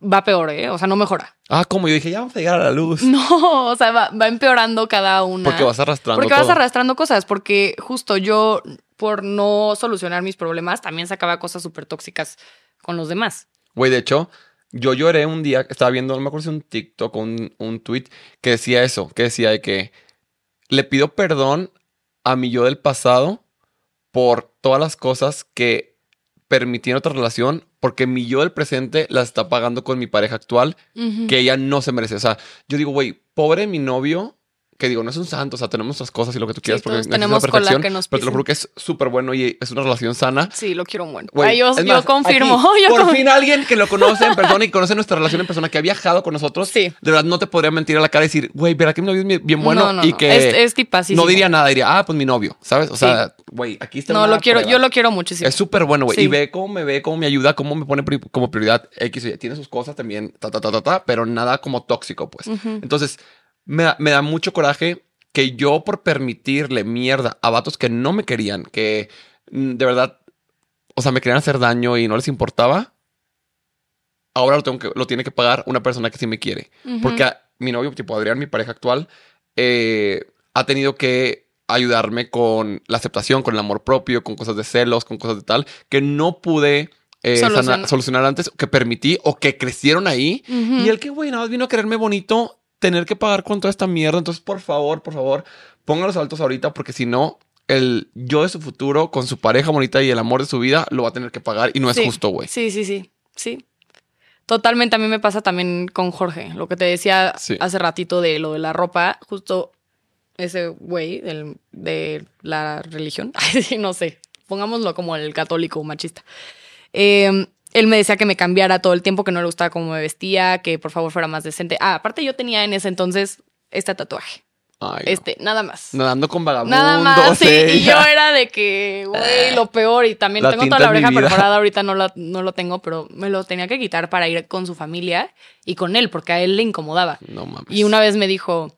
va peor, ¿eh? O sea, no mejora. Ah, como yo dije, ya vamos a llegar a la luz. No, o sea, va, va empeorando cada una. Porque vas arrastrando Porque vas arrastrando cosas, porque justo yo, por no solucionar mis problemas, también sacaba cosas súper tóxicas con los demás. Güey, de hecho, yo lloré un día, estaba viendo, no me acuerdo si un TikTok o un, un tweet que decía eso, que decía de que le pido perdón a mi yo del pasado por todas las cosas que permití en otra relación, porque mi yo del presente las está pagando con mi pareja actual, que ella no se merece. O sea, yo digo, güey, pobre mi novio, que digo, no es un santo, o sea, tenemos nuestras cosas y lo que tú quieras, porque todos necesita tenemos cola perfección, que nos pero te lo juro que es súper bueno y es una relación sana. Sí, lo quiero un buen. Güey, Ay, yo, yo más, confirmo. aquí, yo por confirmo. fin alguien que lo conoce en persona y conoce nuestra relación en persona, que ha viajado con nosotros. Sí. De verdad, no te podría mentir a la cara y decir, güey, verá que mi novio es bien- bueno No, no, y que Es, es tipasísimo. no diría nada, diría, ah, pues mi novio, ¿sabes? O sea, güey, aquí está. No, lo quiero, prueba. yo lo quiero muchísimo. Es súper bueno, güey. Sí. Y ve cómo me ve, cómo me ayuda, cómo me pone pri- como prioridad X. Y. Tiene sus cosas también, ta, ta, ta, ta, ta, pero nada como tóxico, pues. Entonces, me, da- me da mucho coraje que yo por permitirle mierda a vatos que no me querían, que mm, de verdad, o sea, me querían hacer daño y no les importaba, ahora lo, tengo que, lo tiene que pagar una persona que sí me quiere. Porque a- mi novio, tipo Adrián, mi pareja actual, eh, ha tenido que ayudarme con la aceptación, con el amor propio, con cosas de celos, con cosas de tal, que no pude eh, sana- solucionar antes, que permití o que crecieron ahí. Y el que, güey, nada más vino a quererme bonito, tener que pagar con toda esta mierda. Entonces, por favor, por favor, pongan los altos ahorita, porque si no, el yo de su futuro, con su pareja bonita y el amor de su vida, lo va a tener que pagar y no es justo, güey. Sí, sí, sí, sí. Totalmente, a mí me pasa también con Jorge. Lo que te decía Sí. hace ratito de lo de la ropa, justo ese güey del- de la religión, no sé, pongámoslo como el católico machista. Eh, él me decía que me cambiara todo el tiempo, que no le gustaba cómo me vestía, que por favor fuera más decente. Ah, aparte yo tenía en ese entonces este tatuaje, Ay, no. este, nada más. Nadando con vagabundos. Nada más, sí. Y yo era de que, güey, lo peor. Y también La tengo toda la oreja perforada. Ahorita no, la- no lo tengo, pero me lo tenía que quitar para ir con su familia y con él, porque a él le incomodaba. No mames. Y una vez me dijo,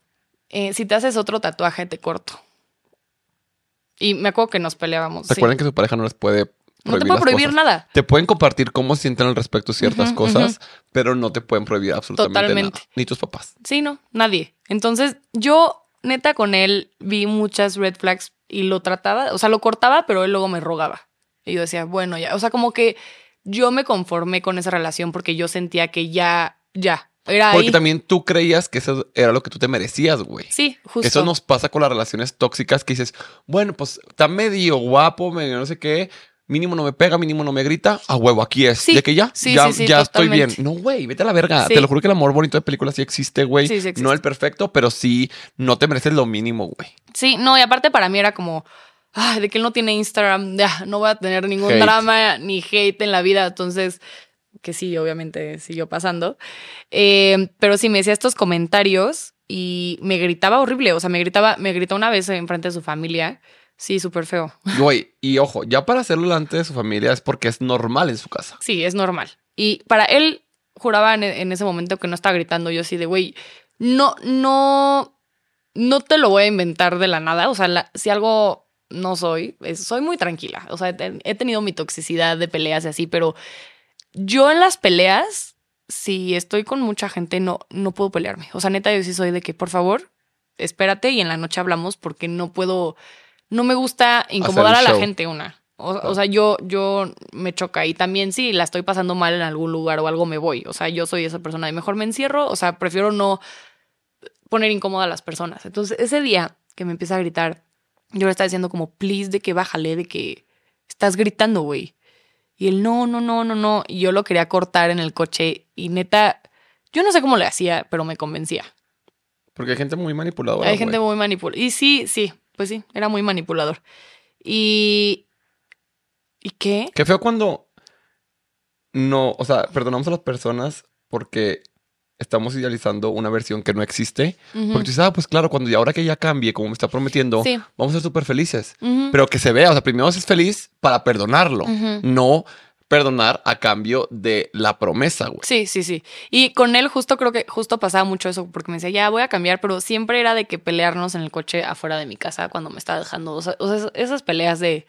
eh, si te haces otro tatuaje, te corto. Y me acuerdo que nos peleábamos. sí. Recuerden que su pareja no les puede No te puedo las prohibir cosas. nada. Te pueden compartir cómo sienten al respecto ciertas cosas, pero no te pueden prohibir absolutamente Totalmente. nada. Ni tus papás. Sí, no, nadie. Entonces, yo, neta, con él vi muchas red flags y lo trataba, o sea, lo cortaba, pero él luego me rogaba. Y yo decía, bueno, ya. O sea, como que yo me conformé con esa relación porque yo sentía que ya, ya, era Porque ahí. también tú creías que eso era lo que tú te merecías, güey. Sí, justo. Eso nos pasa con las relaciones tóxicas que dices, bueno, pues está medio guapo, medio no sé qué, mínimo no me pega, mínimo no me grita, a huevo, aquí es. Sí, de que ya, sí, ya, sí, sí, ya estoy bien. No, güey, vete a la verga. Te lo juro que el amor bonito de películas sí existe, güey. Sí, sí existe. No el perfecto, pero sí no te mereces lo mínimo, güey. Sí, no, y aparte para mí era como, ay, de que él no tiene Instagram, ya, no voy a tener ningún Hate. drama ni hate en la vida. Entonces, que sí, obviamente siguió pasando. Eh, pero sí me decía estos comentarios y me gritaba horrible. O sea, me gritaba, me gritó una vez en frente de su familia. Sí, súper feo. Güey, y ojo, ya para hacerlo delante de su familia es porque es normal en su casa. Sí, es normal. Y para él, juraba en, en ese momento que no estaba gritando. Yo así de, güey, no, no, no te lo voy a inventar de la nada. O sea, la- si algo no soy, es- soy muy tranquila. O sea, he, he tenido mi toxicidad de peleas y así, pero yo en las peleas, si estoy con mucha gente, no, no puedo pelearme. O sea, neta, yo sí soy de que, por favor, espérate y en la noche hablamos porque no puedo, no me gusta incomodar a la show. gente, una. O, o sea, yo, yo me choca y también si la estoy pasando mal en algún lugar o algo me voy. O sea, yo soy esa persona de mejor me encierro. O sea, prefiero no poner incómoda a las personas. Entonces, ese día que me empieza a gritar, yo le estaba diciendo como, please, de que bájale, de que estás gritando, güey. Y él, no, no, no, no, no. Y yo lo quería cortar en el coche y neta, yo no sé cómo le hacía, pero me convencía. Porque hay gente muy manipuladora. Hay gente muy manipuladora. Y sí, sí, pues sí, era muy manipulador. Y... ¿Y qué? Qué feo cuando no, o sea, perdonamos a las personas porque estamos idealizando una versión que no existe. Porque tú dices, ah, pues claro, cuando y ahora que ya cambie, como me está prometiendo, Sí. vamos a ser súper felices. Pero que se vea, o sea, primero es feliz para perdonarlo, no perdonar a cambio de la promesa, güey. Sí, sí, sí. Y con él justo creo que justo pasaba mucho eso, porque me decía, ya voy a cambiar, pero siempre era de que pelearnos en el coche afuera de mi casa cuando me estaba dejando. O sea, esas peleas de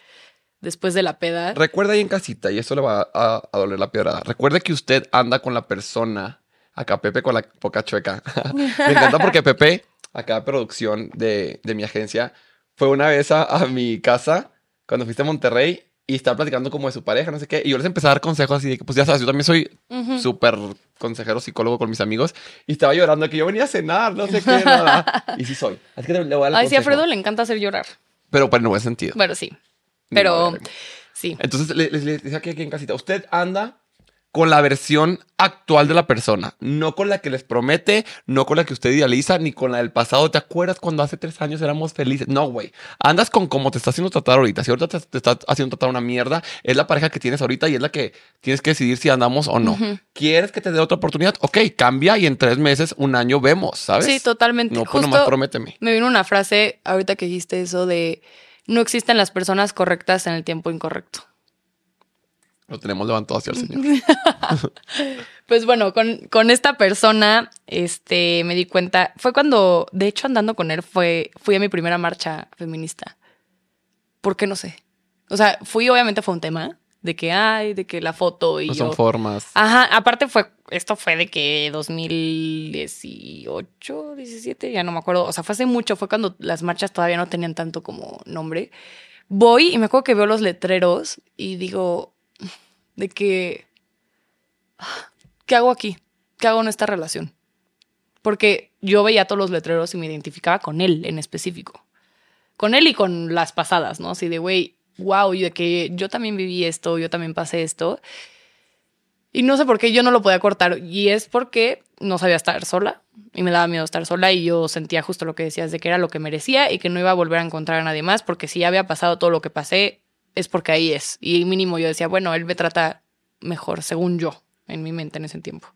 después de la peda. Recuerda ahí en casita, y eso le va a, a doler la piedra. Recuerde que usted anda con la persona, acá Pepe con la boca chueca. Me encanta porque Pepe, acá producción de, de mi agencia, fue una vez a, a mi casa cuando fuiste a Monterrey y estaba platicando como de su pareja, no sé qué. Y yo les empecé a dar consejos así de que, pues ya sabes, yo también soy Ujú. súper consejero psicólogo con mis amigos y estaba llorando que yo venía a cenar, no sé qué, nada. Y sí soy. Así que le voy a dar Ay, sí, a. Fredo le encanta hacer llorar. Pero para el buen sentido. Bueno, sí. Pero madre. sí. Entonces le- les, les decía aquí, aquí en casita, usted anda con la versión actual de la persona, no con la que les promete, no con la que usted idealiza, ni con la del pasado. ¿Te acuerdas cuando hace tres años éramos felices? No, güey. Andas con cómo te está haciendo tratar ahorita. Si ahorita te, te está haciendo tratar una mierda, es la pareja que tienes ahorita y es la que tienes que decidir si andamos o no. ¿Quieres que te dé otra oportunidad? Ok, cambia y en tres meses, un año vemos, ¿sabes? Sí, totalmente. No, pues nomás prométeme. me vino una frase ahorita que dijiste eso de no existen las personas correctas en el tiempo incorrecto. Lo tenemos levantado hacia el señor. Pues bueno, con, con esta persona, este, me di cuenta, fue cuando, de hecho, andando con él, fue, fui a mi primera marcha feminista. ¿Por qué no sé? O sea, fui, obviamente fue un tema, De que hay, de que la foto y No yo. son formas. Ajá, aparte fue, esto fue de que 2018, 17, ya no me acuerdo. O sea, fue hace mucho, fue cuando las marchas todavía no tenían tanto como nombre. Voy y me acuerdo que veo los letreros y digo, de que, ¿qué hago aquí? ¿Qué hago en esta relación? Porque yo veía todos los letreros y me identificaba con él en específico. Con él y con las pasadas, ¿no? Así de, güey, wow, y de que yo también viví esto, yo también pasé esto. Y no sé por qué yo no lo podía cortar. Y es porque no sabía estar sola. Y me daba miedo estar sola. Y yo sentía justo lo que decías, de que era lo que merecía y que no iba a volver a encontrar a nadie más. Porque si ya había pasado todo lo que pasé, es porque ahí es. Y mínimo yo decía, bueno, él me trata mejor, según yo, en mi mente en ese tiempo.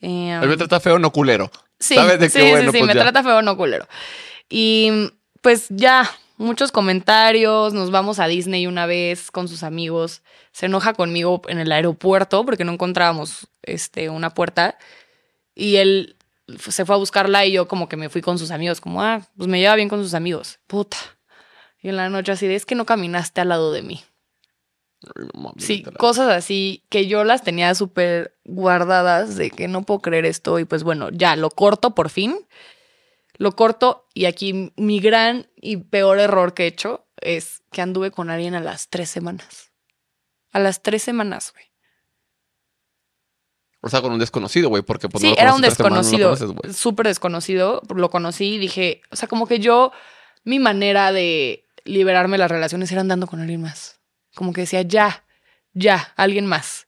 Eh, Él me trata feo, no culero. Sí, ¿Sabes de qué sí, sí, bueno? sí, pues me ya. trata feo, no culero. Y pues ya, muchos comentarios, nos vamos a Disney una vez con sus amigos, se enoja conmigo en el aeropuerto porque no encontrábamos este, una puerta y él se fue a buscarla y yo como que me fui con sus amigos, como, ah, pues me lleva bien con sus amigos, puta. Y en la noche así de, es que no caminaste al lado de mí. Ay, Sí, cosas así que yo las tenía súper guardadas de que no puedo creer esto y pues bueno, ya lo corto por fin. Lo corto y aquí mi gran y peor error que he hecho es que anduve con alguien a las tres semanas. A las tres semanas, güey. O sea, con un desconocido, güey, porque pues Sí, no lo era un no desconocido, súper desconocido. Lo conocí y dije, o sea, como que yo, mi manera de liberarme de las relaciones era andando con alguien más. Como que decía, ya, ya, alguien más.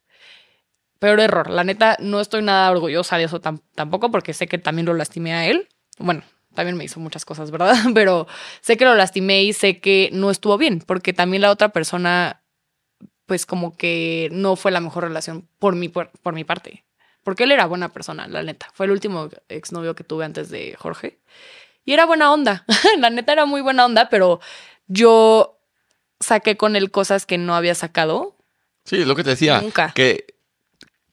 Peor error. La neta, no estoy nada orgullosa de eso tam- tampoco, porque sé que también lo lastimé a él. Bueno, también me hizo muchas cosas, ¿verdad? Pero sé que lo lastimé y sé que no estuvo bien, porque también la otra persona, pues como que no fue la mejor relación por mi, por, por mi parte. Porque él era buena persona, la neta. Fue el último exnovio que tuve antes de Jorge. Y era buena onda. la neta era muy buena onda, pero yo saqué con él cosas que no había sacado. Sí, es lo que te decía. Nunca. Que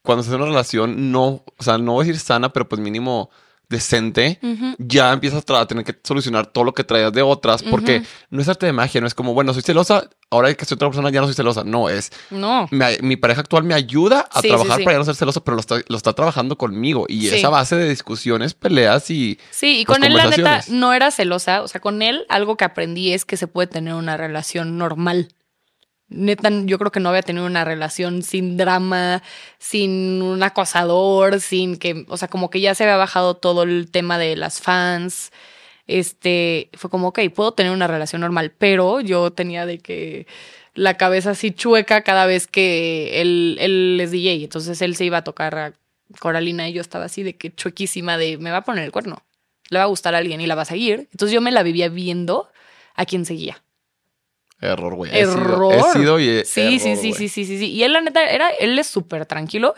cuando se hace una relación, no, o sea, no voy a decir sana, pero pues mínimo decente, ya empiezas a tener que solucionar todo lo que traías de otras, porque no es arte de magia, no es como, bueno, soy celosa, ahora que soy otra persona ya no soy celosa. No, es No. me- mi pareja actual me ayuda a Sí, trabajar sí. para ya no ser celoso, pero lo está, lo está trabajando conmigo. Y esa base de discusiones, peleas y Sí, y con él la neta no era celosa. O sea, con él algo que aprendí es que se puede tener una relación normal. Neta, yo creo que no había tenido una relación sin drama, sin un acosador, sin que, o sea, como que ya se había bajado todo el tema de las fans. Este, fue como, ok, puedo tener una relación normal, pero yo tenía de que la cabeza así chueca cada vez que él, él es DJ. Entonces él se iba a tocar a Coralina y yo estaba así de que chuequísima de me va a poner el cuerno, le va a gustar a alguien y la va a seguir. Entonces yo me la vivía viendo a quien seguía. Error, güey. He sido- Error. He sido y he- Sí, error, sí, sí, sí, sí, sí, sí. Y él, la neta, era, él es súper tranquilo,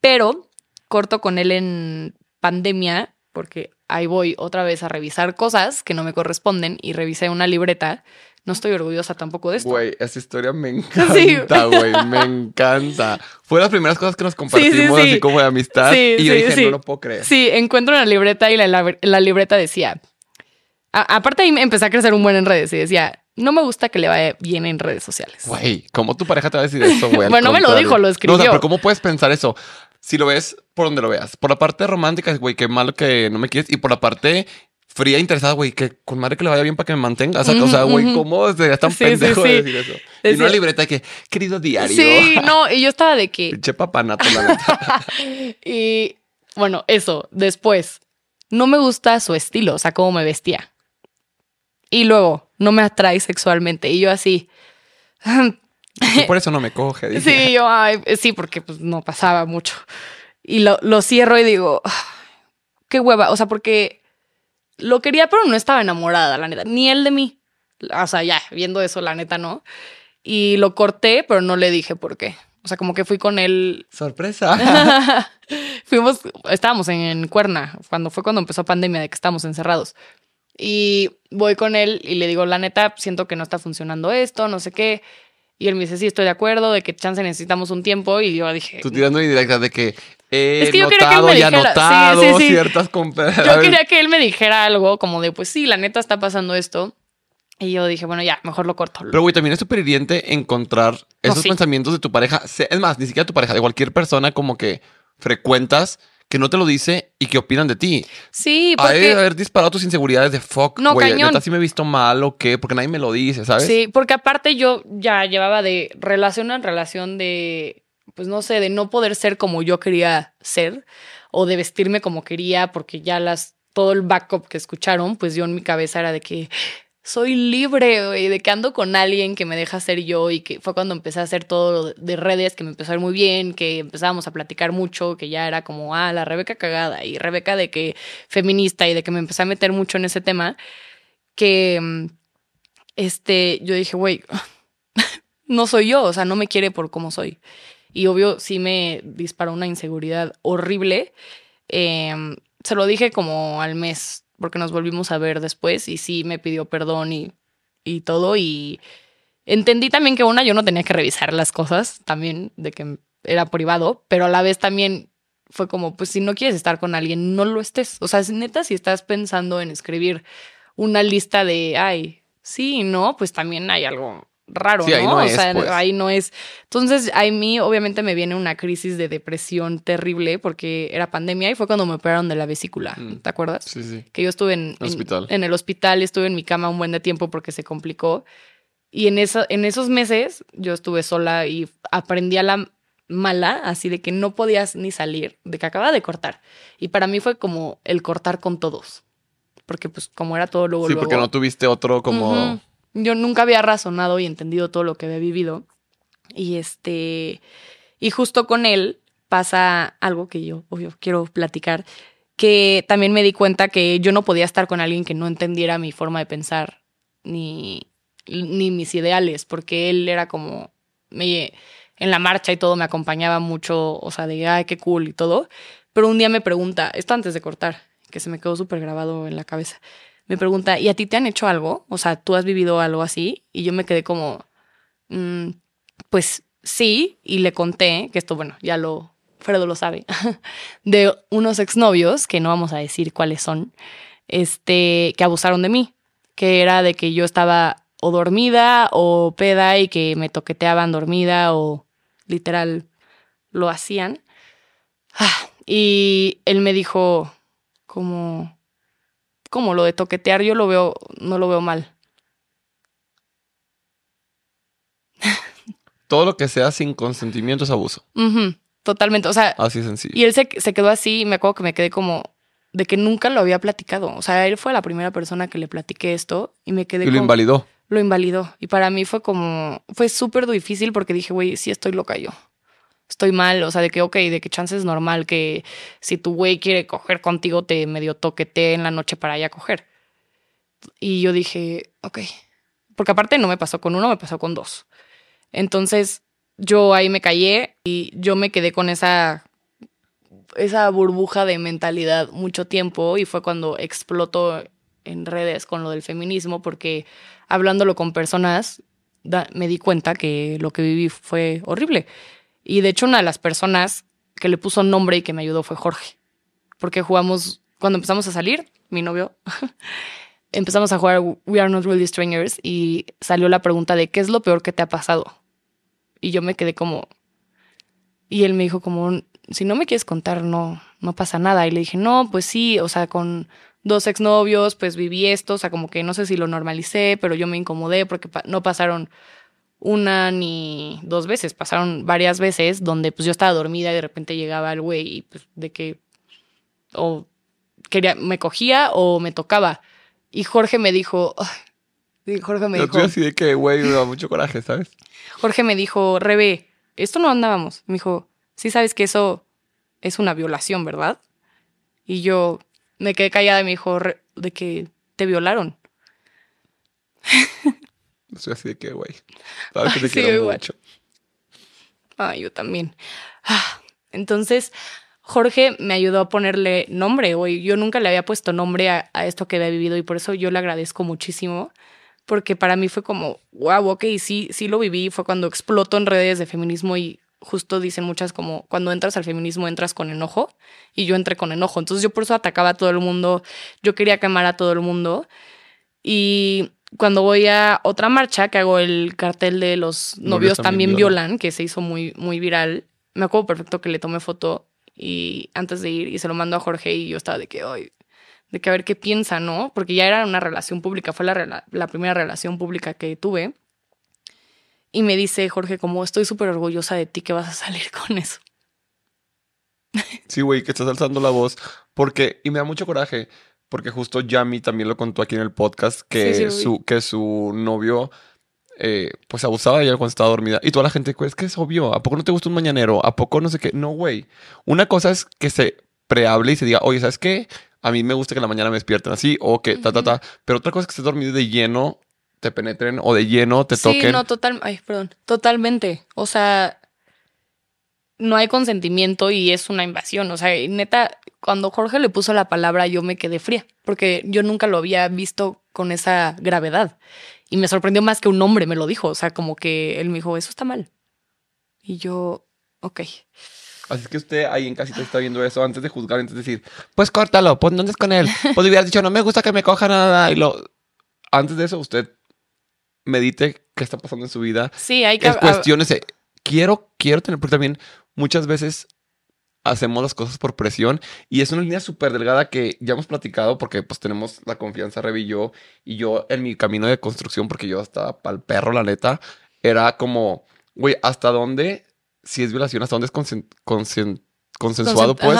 pero corto con él en pandemia, porque ahí voy otra vez a revisar cosas que no me corresponden y revisé una libreta. No estoy orgullosa tampoco de esto. Güey, esa historia me encanta, güey. Me encanta. Fue las primeras cosas que nos compartimos, sí, sí. así como de amistad. Sí, y yo dije, no lo puedo creer. Sí, encuentro una libreta y la, la- la libreta decía. a- aparte ahí empecé a crecer un buen en redes y decía, no me gusta que le vaya bien en redes sociales. Güey, ¿cómo tu pareja te va a decir eso, güey? Bueno, me lo dijo, lo No, o escribió. sea, pero ¿cómo puedes pensar eso? Si lo ves por donde lo veas. Por la parte romántica, güey, qué malo que no me quieres. Y por la parte fría e interesada, güey, que con madre que le vaya bien para que me mantenga. O sea, o sea, güey, Ujú, ¿cómo serías tan Sí, sí, pendejo de decir eso? Y no una libreta de que, querido diario. Sí, no, y yo estaba de que, Pinche papanato, la neta. y bueno, eso, después, no me gusta su estilo, o sea, cómo me vestía. Y luego, no me atrae sexualmente. Y yo así, Y por eso no me coge. dice. sí, yo, ay, sí, porque pues no pasaba mucho. Y lo, lo cierro y digo, "Ah, qué hueva, o sea, porque lo quería, pero no estaba enamorada, la neta, ni él de mí. O sea, ya, viendo eso, la neta, no. Y lo corté, pero no le dije por qué. O sea, como que fui con él Sorpresa. Fuimos, estábamos en, en Cuerna, cuando fue cuando empezó pandemia, de que estábamos encerrados. Y voy con él y le digo, la neta, siento que no está funcionando esto, no sé qué. Y él me dice, sí, estoy de acuerdo, de que chance necesitamos un tiempo. Y yo dije, Tú tirando indirectas de que he Es que yo quería que él notado y sí, anotado sí, sí. ciertas yo quería que él me dijera algo como de, pues sí, la neta está pasando esto. Y yo dije, bueno, ya, mejor lo corto. Pero, güey, también es súper hiriente encontrar esos sí. pensamientos de tu pareja. Es más, ni siquiera tu pareja, de cualquier persona como que frecuentas que no te lo dice y que opinan de ti. sí, Hay porque... haber disparado tus inseguridades de fuck, No, güey, cañón. neta sí me he visto mal o qué, porque nadie me lo dice, ¿sabes? Sí, porque aparte yo ya llevaba de relación en relación de, pues no sé, de no poder ser como yo quería ser o de vestirme como quería porque ya las, todo el backup que escucharon, pues yo en mi cabeza era de que soy libre, de que ando con alguien que me deja ser yo y que fue cuando empecé a hacer todo de- de redes, que me empezó a ir muy bien, que empezábamos a platicar mucho, que ya era como, ah, la Rebeca cagada y Rebeca de que feminista y de que me empecé a meter mucho en ese tema, que este, yo dije, güey, no soy yo, o sea, no me quiere por cómo soy. Y obvio, sí me disparó una inseguridad horrible. Eh, se lo dije como al mes, porque nos volvimos a ver después y sí me pidió perdón y, y todo. Y entendí también que una, yo no tenía que revisar las cosas también, de que era privado, pero a la vez también fue como, pues si no quieres estar con alguien, no lo estés. O sea, neta, si estás pensando en escribir una lista de, ay, sí, no, pues también hay algo raro, Sí, ¿no? ahí no o es, sea, pues. ahí no es. Entonces, a mí obviamente me viene una crisis de depresión terrible porque era pandemia y fue cuando me operaron de la vesícula, Mm. ¿te acuerdas? Sí, sí. Que yo estuve en, en- Hospital. en el hospital, estuve en mi cama un buen de tiempo porque se complicó. Y en, esa, en esos meses yo estuve sola y aprendí a la mala, así de que no podías ni salir, de que acababa de cortar. Y para mí fue como el cortar con todos. Porque pues como era todo luego, Sí, porque luego- no tuviste otro como... Ujú. Yo nunca había razonado y entendido todo lo que había vivido. Y este. Y justo con él pasa algo que yo, obvio, quiero platicar. Que también me di cuenta que yo no podía estar con alguien que no entendiera mi forma de pensar ni, ni mis ideales, porque él era como. Me, en la marcha y todo me acompañaba mucho, o sea, de ay, qué cool y todo. Pero un día me pregunta, esto antes de cortar, que se me quedó súper grabado en la cabeza me pregunta, ¿y a ti te han hecho algo? O sea, ¿tú has vivido algo así? Y yo me quedé como, "Mm, pues sí, y le conté, que esto, bueno, ya lo, Fredo lo sabe, de unos exnovios, que no vamos a decir cuáles son, este, que abusaron de mí, que era de que yo estaba o dormida o peda y que me toqueteaban dormida o literal lo hacían. Ah, Y él me dijo como como lo de toquetear, yo lo veo, no lo veo mal. Todo lo que sea sin consentimiento es abuso. Totalmente. O sea, Así sencillo. y él se, se quedó así y me acuerdo que me quedé como de que nunca lo había platicado. O sea, él fue la primera persona que le platiqué esto y me quedé Y lo como- invalidó. lo invalidó. Y para mí fue como, fue súper difícil porque dije, güey, sí estoy loca yo. Estoy mal, o sea, de que, ok, de que chance es normal que si tu güey quiere coger contigo, te medio toquete en la noche para ir a coger. Y yo dije, ok. Porque aparte no me pasó con uno, me pasó con dos. Entonces yo ahí me callé y yo me quedé con esa, esa burbuja de mentalidad mucho tiempo y fue cuando explotó en redes con lo del feminismo porque hablándolo con personas me di cuenta que lo que viví fue horrible. Y de hecho una de las personas que le puso nombre y que me ayudó fue Jorge. Porque jugamos, cuando empezamos a salir, mi novio, empezamos a jugar We Are Not Really Strangers y salió la pregunta de ¿qué es lo peor que te ha pasado? Y yo me quedé como... Y él me dijo como, si no me quieres contar, no, no pasa nada. Y le dije, no, pues sí, o sea, con dos exnovios, pues viví esto, o sea, como que no sé si lo normalicé, pero yo me incomodé porque no pasaron una ni dos veces, pasaron varias veces donde pues yo estaba dormida y de repente llegaba el güey y pues de que o quería, me cogía o me tocaba. Y Jorge me dijo, y Jorge me dijo, así de que, güey, me da mucho coraje, ¿sabes? Jorge me dijo, Rebe, esto no andábamos. Me dijo, sí sabes que eso es una violación, ¿verdad? Y yo me quedé callada y me dijo, "Re- de que te violaron. Así de que, güey. Sabes que te Ay, sí, quiero igual. mucho. Ah, yo también. Ah, Entonces, Jorge me ayudó a ponerle nombre, güey. Yo nunca le había puesto nombre a, a esto que había vivido y por eso yo le agradezco muchísimo. Porque para mí fue como, wow, ok, sí, sí lo viví. Fue cuando explotó en redes de feminismo y justo dicen muchas como, cuando entras al feminismo entras con enojo y yo entré con enojo. Entonces yo por eso atacaba a todo el mundo, yo quería quemar a todo el mundo. Y cuando voy a otra marcha, que hago el cartel de los novios, también, violan, que se hizo muy, muy viral, me acuerdo perfecto que le tomé foto y antes de ir y se lo mando a Jorge y yo estaba de que hoy de que a ver qué piensa, ¿no? Porque ya era una relación pública, fue la, la primera relación pública que tuve. Y me dice Jorge, como estoy súper orgullosa de ti que vas a salir con eso. Sí, güey, que estás alzando la voz. Porque, y me da mucho coraje, porque justo Yami también lo contó aquí en el podcast, que, su, que su novio eh, pues abusaba de ella cuando estaba dormida. Y toda la gente, es que es obvio, ¿a poco no te gusta un mañanero? ¿A poco no sé qué? No, güey. Una cosa es que se prehable y se diga, oye, ¿sabes qué? A mí me gusta que en la mañana me despierten así o que ta, ta, ta. Pero otra cosa es que estés dormido de lleno, te penetren o de lleno te toquen. Sí, no, total, ay, perdón, totalmente. O sea, no hay consentimiento y es una invasión. O sea, neta, cuando Jorge le puso la palabra, yo me quedé fría, porque yo nunca lo había visto con esa gravedad. Y me sorprendió más que un hombre me lo dijo. O sea, como que él me dijo, eso está mal. Y yo, ok. Así que usted ahí en casita está viendo eso antes de juzgar, antes de decir, pues córtalo, pues no con él. Pues hubiera dicho, no me gusta que me coja nada. Y lo. Antes de eso, usted medite qué está pasando en su vida. Sí, hay que. Es cuestiones. Quiero, quiero tener, porque también muchas veces hacemos las cosas por presión y es una línea súper delgada que ya hemos platicado porque pues tenemos la confianza Revi y yo y yo en mi camino de construcción porque yo estaba para el perro la neta era como güey hasta dónde si es violación, hasta dónde es consensuado, pues.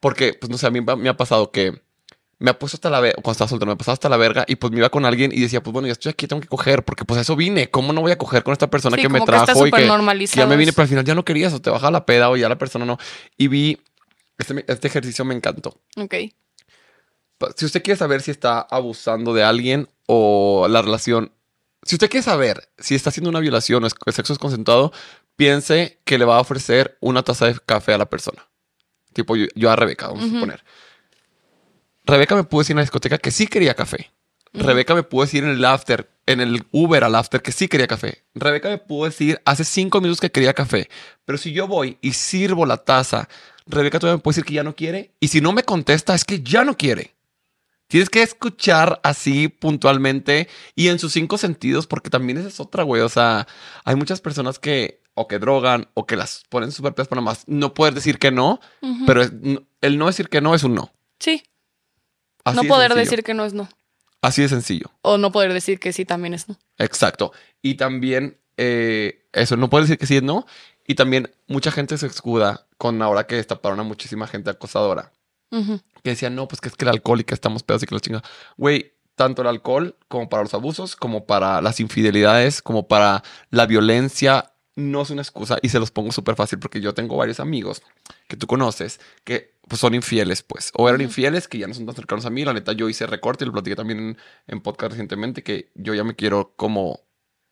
Porque, pues no sé, a mí me ha pasado que me ha puesto hasta la verga, cuando estaba soltero, me ha pasado hasta la verga y pues me iba con alguien y decía, pues bueno, ya estoy aquí, tengo que coger, porque pues eso vine. ¿Cómo no voy a coger con esta persona que me trajo y que, ya me vine, pero al final ya no querías o te bajaba la peda o ya la persona no? Y vi, este, este ejercicio me encantó. Ok. Si usted quiere saber si está abusando de alguien o la relación, si usted quiere saber si está haciendo una violación o el sexo es consentado, piense que le va a ofrecer una taza de café a la persona. Tipo yo, a Rebeca, vamos a suponer. Rebeca me pudo decir en la discoteca que sí quería café. Rebeca me pudo decir en el after, en el Uber al after, que sí quería café. Rebeca me pudo decir hace cinco minutos que quería café. Pero si yo voy y sirvo la taza, Rebeca todavía me puede decir que ya no quiere. Y si no me contesta, es que ya no quiere. Tienes que escuchar así puntualmente y en sus cinco sentidos, porque también esa es otra, güey. O sea, hay muchas personas que o que drogan o que las ponen súper para más no poder decir que no, pero el no decir que no es un no. Sí. No poder decir que no es no. Así de sencillo. O no poder decir que sí también es no. Exacto. Y también eh, eso, no poder decir que sí es no. Y también mucha gente se escuda con ahora que destaparon a muchísima gente acosadora. Que decían, no, pues que es que el alcohol y que estamos pedos y que los chingados. Güey, tanto el alcohol como para los abusos, como para las infidelidades, como para la violencia no es una excusa y se los pongo súper fácil porque yo tengo varios amigos que tú conoces que pues, son infieles, pues, o eran infieles que ya no son tan cercanos a mí. La neta, yo hice recorte y lo platiqué también en, podcast recientemente que yo ya me quiero como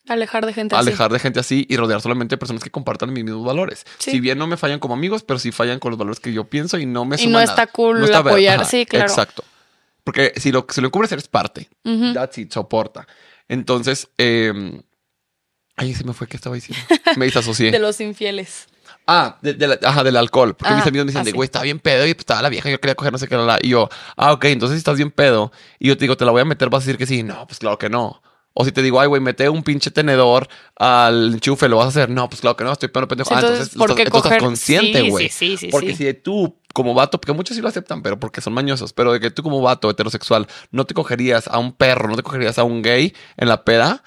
Alejar de gente así. Alejar de gente así y rodear solamente de personas que compartan mis mismos valores. Si bien no me fallan como amigos, pero sí fallan con los valores que yo pienso y no me Y no está cool apoyar, sí, claro. Exacto. Porque si lo, si lo encubres eres parte. That's it, soporta. Entonces, eh, Ay, se me fue que estaba diciendo. Me disasocié. de los infieles. Ah, de, ajá, del alcohol. Porque mis ah, amigos me dicen, ah, güey, estaba bien pedo y pues, estaba la vieja, yo quería coger no sé qué. Y yo, ah, ok, entonces si estás bien pedo y yo te digo, te la voy a meter, vas a decir que sí. No, pues claro que no. O si te digo, ay, güey, mete un pinche tenedor al enchufe, ¿lo vas a hacer? No, pues claro que no, estoy pedo, pendejo. ah, entonces, ¿por qué estás, consciente, güey. Sí, sí, sí, porque si tú, como vato, porque muchos sí lo aceptan, pero porque son mañosos, pero de que tú como vato heterosexual no te cogerías a un perro, no te cogerías a un gay en la peda,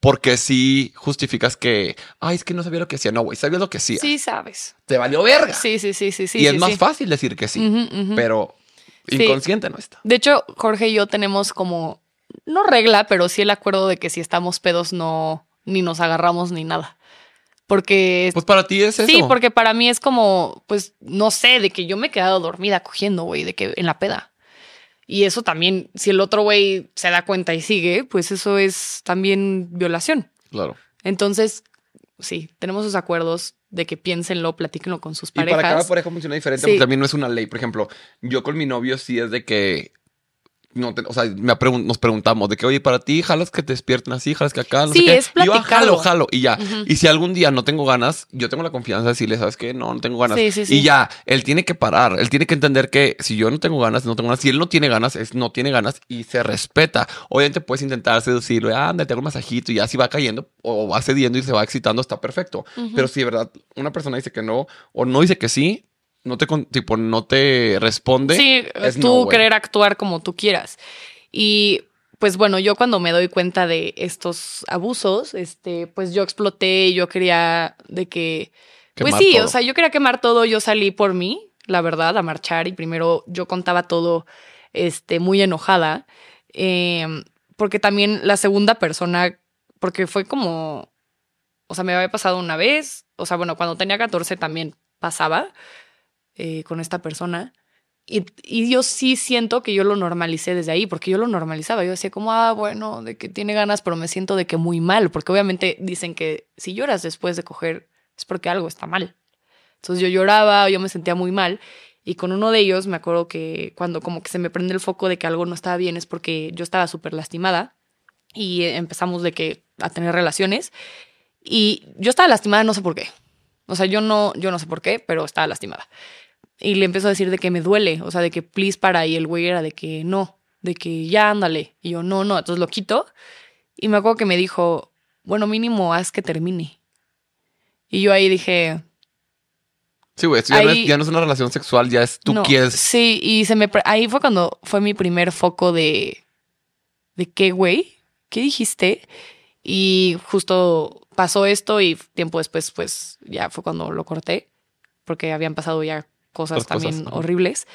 porque si justificas que, ay, es que no sabía lo que hacía. No, güey, sabías lo que hacía. Sí, sabes. Te valió verga. Sí, sí, sí, sí. sí y es más fácil decir que sí, pero inconsciente no está. De hecho, Jorge y yo tenemos como, no regla, pero sí el acuerdo de que si estamos pedos no, ni nos agarramos ni nada. Porque. Pues para ti es eso. Sí, porque para mí es como, pues, no sé, de que yo me he quedado dormida cogiendo, güey, de que en la peda. Y eso también, si el otro güey se da cuenta y sigue, pues eso es también violación. Claro. Entonces, sí, tenemos esos acuerdos de que piénsenlo, platíquenlo con sus parejas. Y para cada pareja funciona diferente, porque también no es una ley. Por ejemplo, yo con mi novio sí es de que no te- o sea, me pregun- nos preguntamos de que, oye, para ti, jalas que te despierten así, jalas que acá, no Sí, sé qué. es Y yo, ah, jalo, jalo, y ya. Y si algún día no tengo ganas, yo tengo la confianza de decirle, ¿sabes qué? No, no tengo ganas. Sí, sí, sí. Y ya, él tiene que parar, él tiene que entender que si yo no tengo ganas, no tengo ganas. Si él no tiene ganas, es no tiene ganas y se respeta. Obviamente puedes intentar seducirlo, anda, te hago un masajito y ya si va cayendo o va cediendo y se va excitando, está perfecto. Pero si de verdad una persona dice que no o no dice que sí, no te, tipo, no te responde. Sí, es tú no, querer actuar como tú quieras. Y pues bueno, yo cuando me doy cuenta de estos abusos, este, pues yo exploté, yo quería de que, pues sí, todo. o sea, yo quería quemar todo, yo salí por mí, la verdad, a marchar y primero yo contaba todo, este, muy enojada, eh, porque también la segunda persona, porque fue como, o sea, me había pasado una vez, o sea, bueno, cuando tenía 14 también pasaba eh, con esta persona. Y, y yo sí siento que yo lo normalicé desde ahí, porque yo lo normalizaba. Yo decía como, ah, bueno, de que tiene ganas, pero me siento de que muy mal, porque obviamente dicen que si lloras después de coger es porque algo está mal. Entonces yo lloraba, yo me sentía muy mal. Y con uno de ellos me acuerdo que cuando como que se me prende el foco de que algo no estaba bien es porque yo estaba súper lastimada y empezamos de que a tener relaciones y yo estaba lastimada no sé por qué. O sea, yo no, yo no sé por qué, pero estaba lastimada. Y le empezó a decir de que me duele, o sea, de que please para. Y el güey era de que no, de que ya ándale. Y yo no, no, entonces lo quito. Y me acuerdo que me dijo, bueno, mínimo haz que termine. Y yo ahí dije, Sí, güey, ya, no ya no es una relación sexual, ya es tú no. quieres. Sí, y se me ahí fue cuando fue mi primer foco de de qué güey, qué dijiste. Y justo pasó esto y tiempo después pues ya fue cuando lo corté porque habían pasado ya cosas Otras también horribles.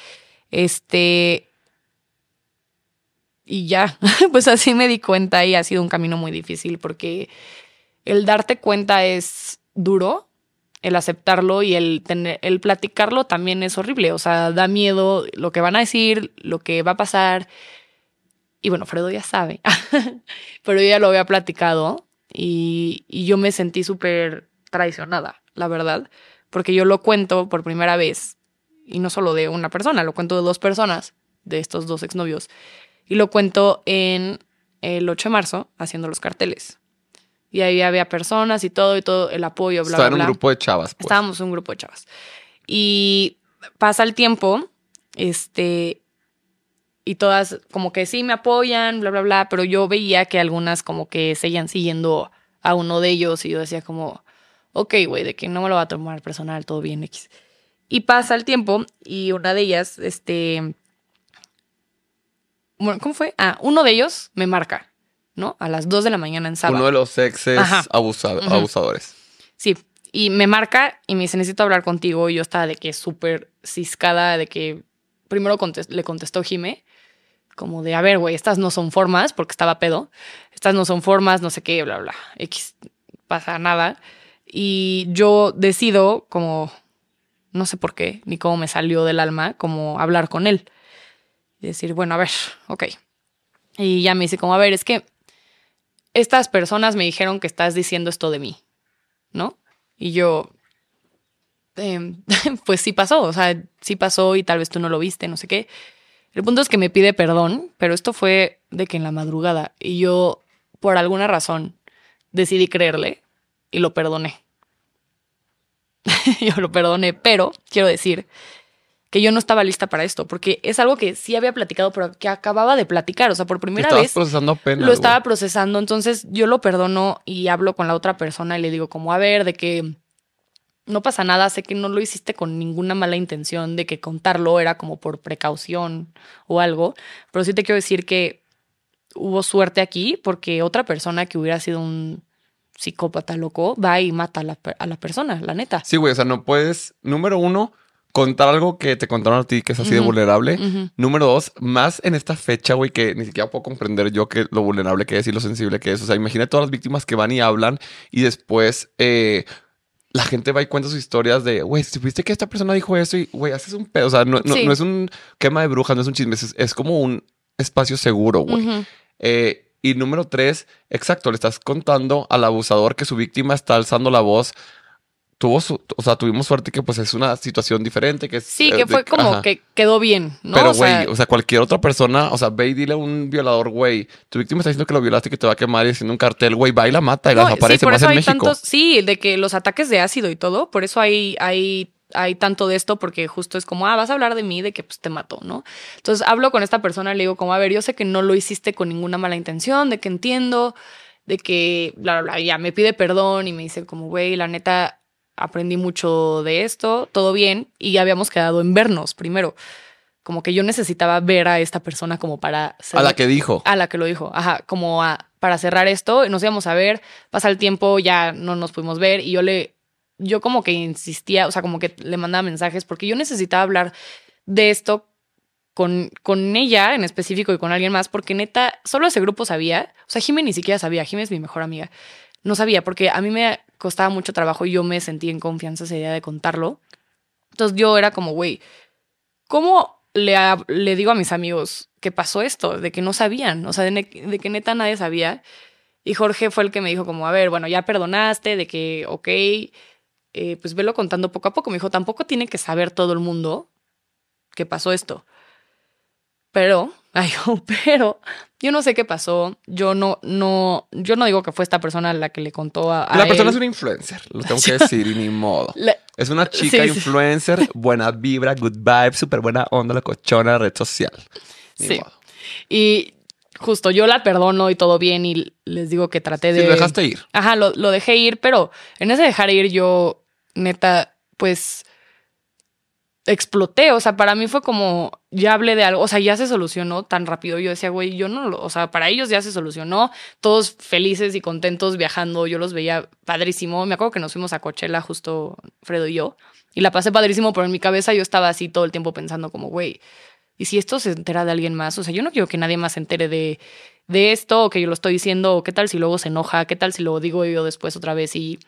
Este y ya, pues así me di cuenta y ha sido un camino muy difícil porque el darte cuenta es duro, el aceptarlo y el tener, el platicarlo también es horrible. O sea, da miedo lo que van a decir, lo que va a pasar. Y bueno, Fredo ya sabe, pero yo ya lo había platicado y, y yo me sentí súper traicionada, la verdad, porque yo lo cuento por primera vez y no solo de una persona, lo cuento de dos personas, de estos dos exnovios, y lo cuento en el 8 de marzo haciendo los carteles. Y ahí había personas y todo, y todo, el apoyo, bla, Estaba en bla, un bla. grupo de chavas. Pues. Estábamos un grupo de chavas. Y pasa el tiempo, este, y todas como que sí me apoyan, bla, bla, bla, pero yo veía que algunas como que seguían siguiendo a uno de ellos y yo decía como, ok, güey, de que no me lo va a tomar personal, todo bien, X. Y pasa el tiempo y una de ellas, este, bueno, ¿cómo fue? Ah, uno de ellos me marca, ¿no? A las 2 de la mañana en sábado. Uno de los exes Ajá. abusa- Ujú. abusadores. Sí, y me marca y me dice, necesito hablar contigo. Y yo estaba de que súper ciscada, de que primero contest- le contestó Jime, como de, a ver, güey, estas no son formas, porque estaba pedo. Estas no son formas, no sé qué, bla, bla. X, pasa nada. Y yo decido, como, no sé por qué, ni cómo me salió del alma, como hablar con él. Y decir, bueno, a ver, ok. Y ya me dice, como, a ver, es que estas personas me dijeron que estás diciendo esto de mí. ¿no? Y yo, em, pues sí pasó, o sea, sí pasó y tal vez tú no lo viste, no sé qué. El punto es que me pide perdón, pero esto fue de que en la madrugada y yo, por alguna razón, decidí creerle y lo perdoné. yo lo perdoné, pero quiero decir que yo no estaba lista para esto, porque es algo que sí había platicado, pero que acababa de platicar, o sea, por primera vez procesando apenas. lo estaba procesando, entonces yo lo perdono y hablo con la otra persona y le digo como, a ver, de que no pasa nada, sé que no lo hiciste con ninguna mala intención, de que contarlo era como por precaución o algo, pero sí te quiero decir que hubo suerte aquí porque otra persona que hubiera sido un psicópata loco va y mata a la, a la persona, la neta. Sí, güey, o sea, no puedes, número uno, contar algo que te contaron a ti que es así de vulnerable. Número dos, más en esta fecha, güey, que ni siquiera puedo comprender yo que lo vulnerable que es y lo sensible que es. O sea, imagina todas las víctimas que van y hablan y después eh, la gente va y cuenta sus historias de, güey, si supiste que esta persona dijo eso y, güey, haces un pedo. O sea, no, no- Sí. no es un quema de brujas, no es un chisme, es, es como un espacio seguro, güey. Eh, y número tres, exacto, le estás contando al abusador que su víctima está alzando la voz. tuvo su, o sea, tuvimos suerte que pues es una situación diferente, que es, Sí, eh, que de- fue como ajá. que quedó bien, ¿no? Pero, O sea, güey, o sea, cualquier otra persona, o sea, ve y dile a un violador, güey, tu víctima está diciendo que lo violaste y que te va a quemar y haciendo un cartel, güey, va y la mata y la no, desaparece sí, por más eso en hay México. tantos, sí, de que los ataques de ácido y todo, por eso hay, hay, hay tanto de esto, porque justo es como, ah, vas a hablar de mí, de que pues te mató, ¿no? Entonces hablo con esta persona y le digo como, a ver, yo sé que no lo hiciste con ninguna mala intención, de que entiendo, de que, bla, bla, bla, y ya me pide perdón y me dice como, güey, la neta, aprendí mucho de esto, todo bien, y ya habíamos quedado en vernos primero. Como que yo necesitaba ver a esta persona como para... A la que dijo. A la que lo dijo, ajá, como a- para cerrar esto, nos íbamos a ver, pasa el tiempo, ya no nos pudimos ver y yo le, yo como que insistía, o sea, como que le mandaba mensajes porque yo necesitaba hablar de esto con, con ella en específico y con alguien más, porque neta, solo ese grupo sabía, o sea, Jimé ni siquiera sabía, Jimé es mi mejor amiga, no sabía, porque a mí me costaba mucho trabajo y yo me sentí en confianza esa idea de contarlo. Entonces yo era como, güey, ¿cómo le, le digo a mis amigos que pasó esto? De que no sabían, o sea, de, de que neta nadie sabía. Y Jorge fue el que me dijo como, a ver, bueno, ya perdonaste, de que, ok, eh, pues velo contando poco a poco. Me dijo, tampoco tiene que saber todo el mundo que pasó esto. Pero, ay, pero, yo no sé qué pasó. Yo no, no, yo no digo que fue esta persona la que le contó a, a la persona él. es una influencer, lo tengo que decir, y ni modo. La- Es una chica Sí, sí. influencer, buena vibra, good vibe, súper buena onda, la cochona, red social. Ni Sí. modo. Y justo yo la perdono y todo bien y les digo que traté Sí, de... lo dejaste ir. Ajá, lo, lo dejé ir, pero en ese dejar ir yo, neta, pues exploté. O sea, para mí fue como, ya hablé de algo, o sea, ya se solucionó tan rápido. Yo decía, güey, yo no lo, o sea, para ellos ya se solucionó, todos felices y contentos viajando. Yo los veía padrísimo. Me acuerdo que nos fuimos a Coachella justo Fredo y yo, y la pasé padrísimo, pero en mi cabeza yo estaba así todo el tiempo pensando como, güey, ¿y si esto se entera de alguien más? O sea, yo no quiero que nadie más se entere de, de esto o que yo lo estoy diciendo, qué tal si luego se enoja, qué tal si lo digo yo después otra vez y,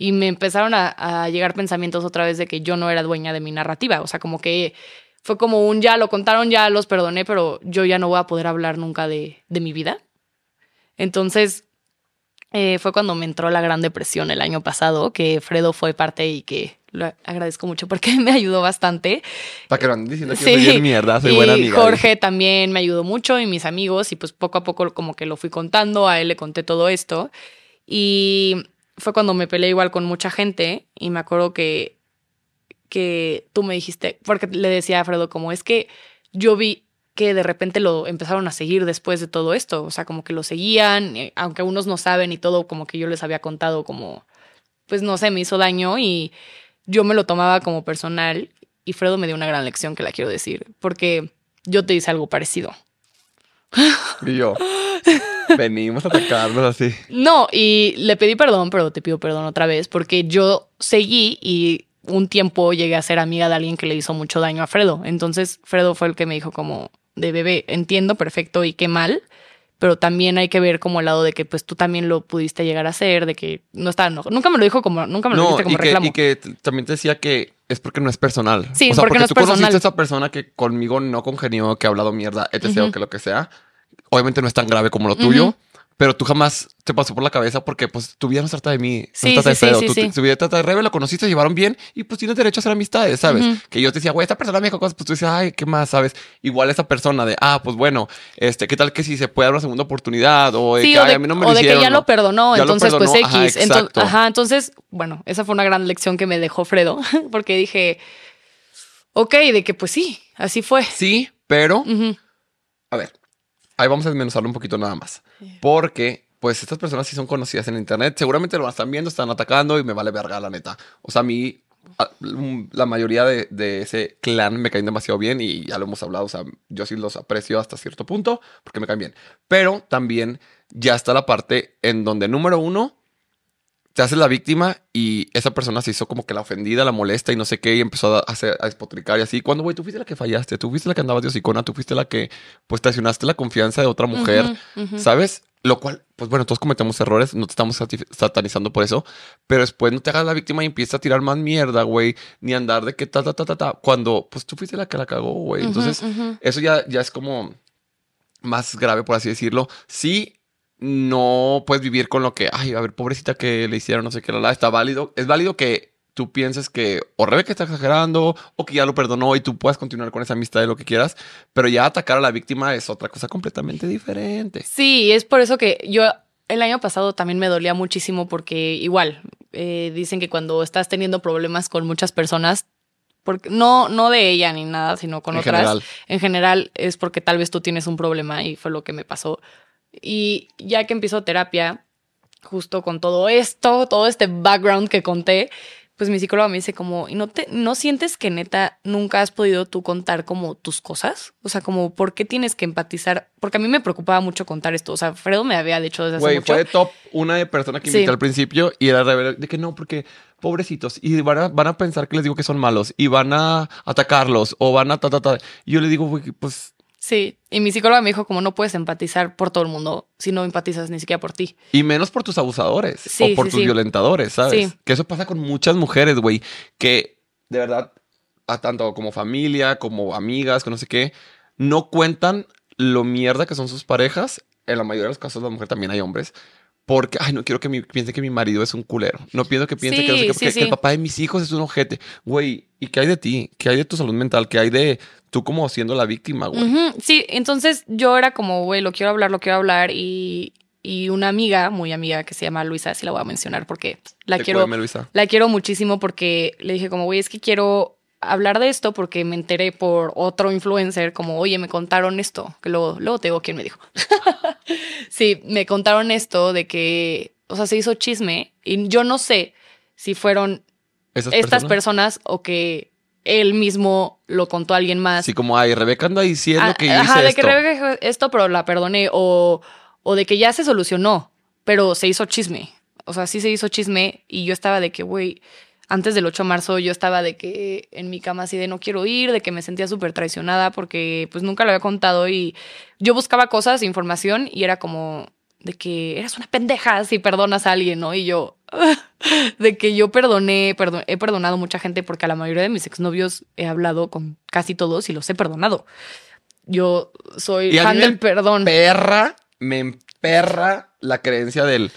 y me empezaron a, a llegar pensamientos otra vez de que yo no era dueña de mi narrativa, o sea, como que fue como un ya lo contaron, ya los perdoné, pero yo ya no voy a poder hablar nunca de, de mi vida. Entonces, eh, fue cuando me entró la Gran Depresión el año pasado, que Fredo fue parte y que lo agradezco mucho porque me ayudó bastante. Para que lo anden diciendo que Sí. soy mierda, soy y buena amiga. Jorge también me ayudó mucho y mis amigos y pues poco a poco como que lo fui contando, a él le conté todo esto y fue cuando me peleé igual con mucha gente y me acuerdo que que tú me dijiste, porque le decía a Fredo como es que yo vi que de repente lo empezaron a seguir después de todo esto, o sea, como que lo seguían, eh, aunque unos no saben y todo, como que yo les había contado como, pues no sé, me hizo daño y yo me lo tomaba como personal y Fredo me dio una gran lección que la quiero decir, porque yo te hice algo parecido. Y yo, venimos a atacarnos así. No, y le pedí perdón, pero te pido perdón otra vez, porque yo seguí y un tiempo llegué a ser amiga de alguien que le hizo mucho daño a Fredo. Entonces, Fredo fue el que me dijo como, de bebé, entiendo perfecto y qué mal, pero también hay que ver como el lado de que pues tú también lo pudiste llegar a hacer, de que no estaba enojado. Nunca me lo dijo como, nunca me lo No, dijiste como y que, reclamo. y que también te decía que es porque no es personal. Sí, o sea, porque no es tú conociste a esa persona que conmigo no congenió, que ha hablado mierda, etc. o que lo que sea. Obviamente no es tan grave como lo tuyo. Pero tú jamás te pasó por la cabeza porque pues tu vida no se trata de mí, no Sí, se trata sí, de Fredo. sí, sí. Tu vida trata de Rebe, lo conociste, se llevaron bien y pues tienes derecho a hacer amistades, ¿sabes? Que yo te decía, güey, esta persona me dijo cosas, pues tú decías, ay, ¿qué más, sabes? Igual esa persona de, ah, pues bueno, este, ¿qué tal que si se puede dar una segunda oportunidad? O de que, o "Ay, de, a mí no me o lo de que hicieron", ya ¿no? lo perdonó, Ya lo entonces pues X. ajá, Entonces, ajá, entonces, bueno, esa fue una gran lección que me dejó Fredo, porque dije, ok, de que pues sí, así fue. Sí, pero. A ver, ahí vamos a desmenuzarlo un poquito nada más. Porque, pues, estas personas sí son conocidas en internet. Seguramente lo están viendo, están atacando y me vale verga, la neta. O sea, a mí, a- mm, la mayoría de, de ese clan me caen demasiado bien y ya lo hemos hablado. O sea, yo sí los aprecio hasta cierto punto porque me caen bien. Pero también ya está la parte en donde, número uno, te haces la víctima y esa persona se hizo como que la ofendida, la molesta y no sé qué, y empezó a, hacer, a despotricar y así. Cuando, güey, tú fuiste la que fallaste, tú fuiste la que andabas de hocicona, tú fuiste la que, pues, traicionaste la confianza de otra mujer, Ujú, ujú. ¿sabes? Lo cual, pues bueno, todos cometemos errores, no te estamos satanizando por eso, pero después no te hagas la víctima y empiezas a tirar más mierda, güey, ni andar de que ta, ta, ta, ta, ta, cuando, pues, tú fuiste la que la cagó, güey. Entonces, Ujú, ujú. eso ya, ya es como más grave, por así decirlo. Sí, no puedes vivir con lo que, ay, a ver, pobrecita que le hicieron, no sé qué, la, la, está válido. Es válido que tú pienses que o Rebeca está exagerando o que ya lo perdonó y tú puedas continuar con esa amistad de lo que quieras, pero ya atacar a la víctima es otra cosa completamente diferente. Sí, es por eso que yo el año pasado también me dolía muchísimo porque igual eh, dicen que cuando estás teniendo problemas con muchas personas, porque no, no de ella ni nada, sino con En otras, general. en general es porque tal vez tú tienes un problema y fue lo que me pasó. Y ya que empiezo terapia, justo con todo esto, todo este background que conté, pues mi psicóloga me dice como, ¿y no te no sientes que neta nunca has podido tú contar como tus cosas? O sea, como ¿por qué tienes que empatizar? Porque a mí me preocupaba mucho contar esto. O sea, Fredo me había dicho desde hace Güey, mucho. fue de top una de persona que Sí. invité al principio y era rebelde de que no, porque pobrecitos y van a, van a pensar que les digo que son malos y van a atacarlos o van a ta, ta, ta. Y yo le digo, güey, pues, Sí, y mi psicóloga me dijo como no puedes empatizar por todo el mundo si no empatizas ni siquiera por ti. y menos por tus abusadores Sí, o por sí, tus sí. violentadores, ¿sabes? Sí. Que eso pasa con muchas mujeres, güey, que de verdad, a tanto como familia, como amigas, que no sé qué, no cuentan lo mierda que son sus parejas. En la mayoría de los casos, la mujer también hay hombres. Porque, ay, no quiero que mi- piense que mi marido es un culero. No pienso que piense que, no sé Sí, qué, sí, porque que sí. el papá de mis hijos es un ojete. Güey, ¿y qué hay de ti? ¿Qué hay de tu salud mental? ¿Qué hay de tú como siendo la víctima, güey? Sí, entonces yo era como, güey, lo quiero hablar, lo quiero hablar. Y, y una amiga, muy amiga, que se llama Luisa, sí la voy a mencionar porque la Te quiero, Luisa. la quiero muchísimo porque le dije como, güey, es que quiero hablar de esto porque me enteré por otro influencer como, oye, me contaron esto, que luego, luego te digo quién me dijo. sí, me contaron esto de que, o sea, se hizo chisme y yo no sé si fueron estas personas. personas o que él mismo lo contó a alguien más. Así como, ay, Rebeca anda diciendo Ah, que hice Ajá, de esto. que Rebeca dijo esto, pero la perdoné. O, o de que ya se solucionó, pero se hizo chisme. O sea, sí se hizo chisme y yo estaba de que, güey, antes del 8 de marzo yo estaba de que en mi cama así de no quiero ir, de que me sentía súper traicionada porque pues nunca lo había contado y yo buscaba cosas, información y era como de que eres una pendeja si perdonas a alguien, ¿no? Y yo, de que yo perdoné, perdon- he perdonado mucha gente porque a la mayoría de mis exnovios he hablado con casi todos y los he perdonado. Yo soy fan del perdón. Perra, me emperra la creencia del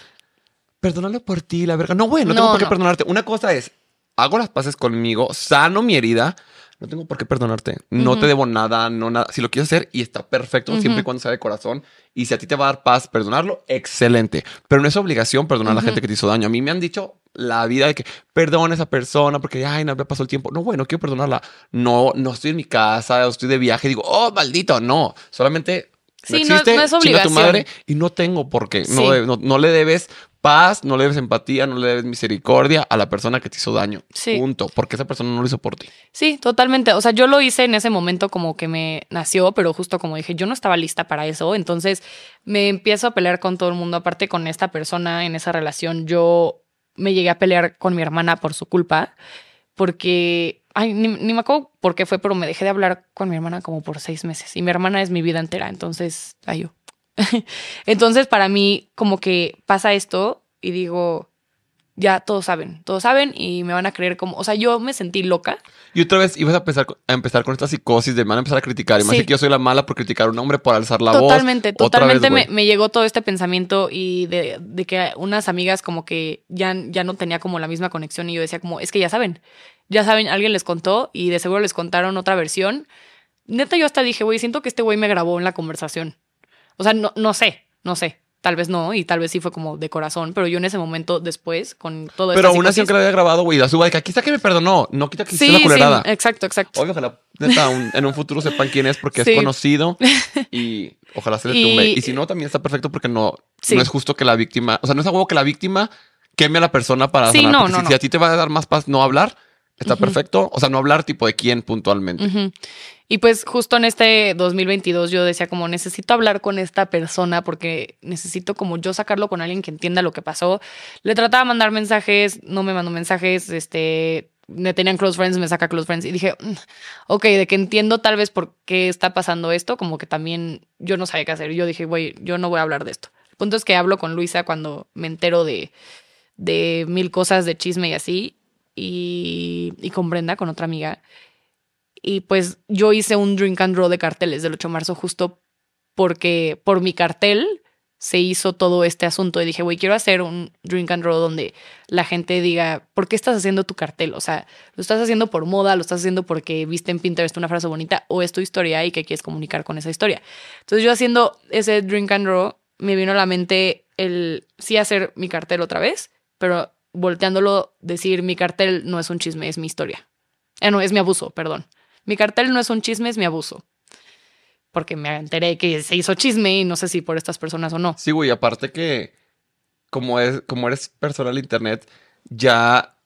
perdónalo por ti, la verga. No, güey, no, tengo por qué no. perdonarte. Una cosa es, hago las paces conmigo, sano mi herida. No tengo por qué perdonarte. No te debo nada, no nada. Si lo quieres hacer y está perfecto, siempre y cuando sea de corazón. Y si a ti te va a dar paz perdonarlo, excelente. Pero no es obligación perdonar a la gente que te hizo daño. A mí me han dicho la vida de que perdona a esa persona porque, ay, no me pasó el tiempo. No, güey, no quiero perdonarla. No, no estoy en mi casa, estoy de viaje. Digo, oh, maldito, no. Solamente no Sí, no es- existe, no es chinga tu obligación. madre y no tengo por qué. Sí. no le debes paz, no le debes empatía, no le debes misericordia a la persona que te hizo daño. Sí. Punto. Porque esa persona no lo hizo por ti. Sí, totalmente. O sea, yo lo hice en ese momento como que me nació, pero justo como dije, yo no estaba lista para eso. Entonces me empiezo a pelear con todo el mundo. Aparte con esta persona en esa relación, yo me llegué a pelear con mi hermana por su culpa, porque, ay, ni, ni me acuerdo por qué fue, pero me dejé de hablar con mi hermana como por seis meses. Y mi hermana es mi vida entera. Entonces, ay, yo. entonces, para mí, como que pasa esto y digo, ya todos saben, todos saben y me van a creer como, o sea, yo me sentí loca. Y otra vez ibas a empezar, a empezar con esta psicosis de me van a empezar a criticar. Y me Sí. que yo soy la mala por criticar a un hombre, por alzar la voz. totalmente, totalmente me, me llegó todo este pensamiento y de, de que unas amigas como que ya, ya no tenía como la misma conexión y yo decía como, es que ya saben, ya saben, alguien les contó y de seguro les contaron otra versión. Neta, yo hasta dije, güey, siento que este güey me grabó en la conversación. O sea, no, no sé, no sé. Tal vez no, y tal vez sí fue como de corazón, pero yo en ese momento después, con todo Pero así, psicosis- aunque la había grabado, güey, la suba de que aquí está que me perdonó. No quita que hiciste Sí, la sí, culerada. exacto, exacto. Obvio, ojalá neta, un- en un futuro sepan quién es porque Sí. es conocido y ojalá se le tumbe. Y si no, también está perfecto porque no, Sí. no es justo que la víctima, o sea, no es a huevo que la víctima queme a la persona para Sí, sanar. no, no, si, no. si a ti te va a dar más paz no hablar, está perfecto. O sea, no hablar tipo de quién puntualmente. Ujú. Y pues justo en este 2022 yo decía como necesito hablar con esta persona porque necesito como yo sacarlo con alguien que entienda lo que pasó. Le trataba de mandar mensajes, no me mandó mensajes, este, me tenían close friends, me saca close friends y dije, "Mm, ok, de que entiendo tal vez por qué está pasando esto, como que también yo no sabía qué hacer. Yo dije, güey, yo no voy a hablar de esto. El punto es que hablo con Luisa cuando me entero de, de mil cosas de chisme y así, y, y con Brenda, con otra amiga. Y pues yo hice un drink and draw de carteles del 8 de marzo justo porque por mi cartel se hizo todo este asunto y dije, güey, quiero hacer un drink and roll donde la gente diga, ¿por qué estás haciendo tu cartel? O sea, ¿lo estás haciendo por moda? ¿Lo estás haciendo porque viste en Pinterest una frase bonita? ¿O es tu historia y que quieres comunicar con esa historia? Entonces yo haciendo ese drink and roll, me vino a la mente el sí hacer mi cartel otra vez, pero volteándolo, decir, mi cartel no es un chisme, es mi historia. Eh, no, es mi abuso, perdón. Mi cartel no es un chisme, es mi abuso porque me enteré que se hizo chisme y no sé si por estas personas o no. Sí, güey, aparte que como, es, como eres persona del internet, ya...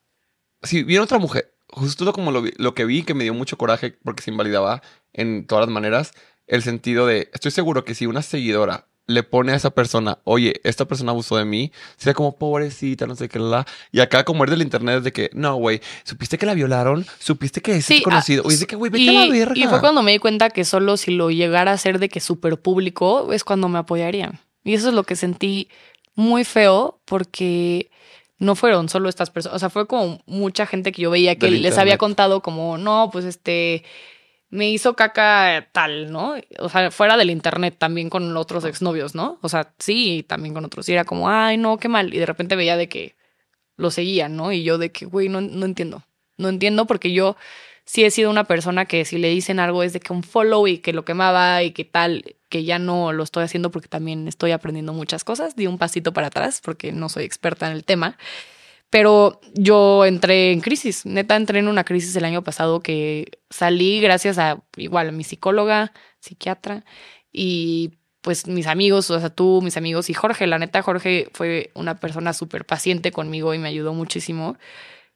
Si viene otra mujer, justo como lo, lo que vi, que me dio mucho coraje porque se invalidaba en todas las maneras, el sentido de, estoy seguro que si una seguidora le pone a esa persona, oye, esta persona abusó de mí, sería como pobrecita, no sé qué, la. Y acá, como es del internet, de que, no, güey, supiste que la violaron, supiste que es Sí, conocido. ah, Oye, de que, güey, vete y, a la verga. y fue cuando me di cuenta que solo si lo llegara a hacer de que súper público es cuando me apoyarían. Y eso es lo que sentí muy feo porque no fueron solo estas personas. O sea, fue como mucha gente que yo veía que Del les había contado como, no, pues este, me hizo caca tal, ¿no? O sea, fuera del internet también con otros exnovios, ¿no? O sea, sí, también con otros. Y era como, ay, no, qué mal. Y de repente veía de que lo seguían, ¿no? Y yo de que, güey, no, no entiendo. No entiendo porque yo sí he sido una persona que si le dicen algo es de que un follow y que lo quemaba y que tal, que ya no lo estoy haciendo porque también estoy aprendiendo muchas cosas. Di un pasito para atrás porque no soy experta en el tema. Pero yo entré en crisis, neta entré en una crisis el año pasado que salí gracias a igual a mi psicóloga, psiquiatra y pues mis amigos, o sea, tú, mis amigos y Jorge, la neta Jorge fue una persona súper paciente conmigo y me ayudó muchísimo.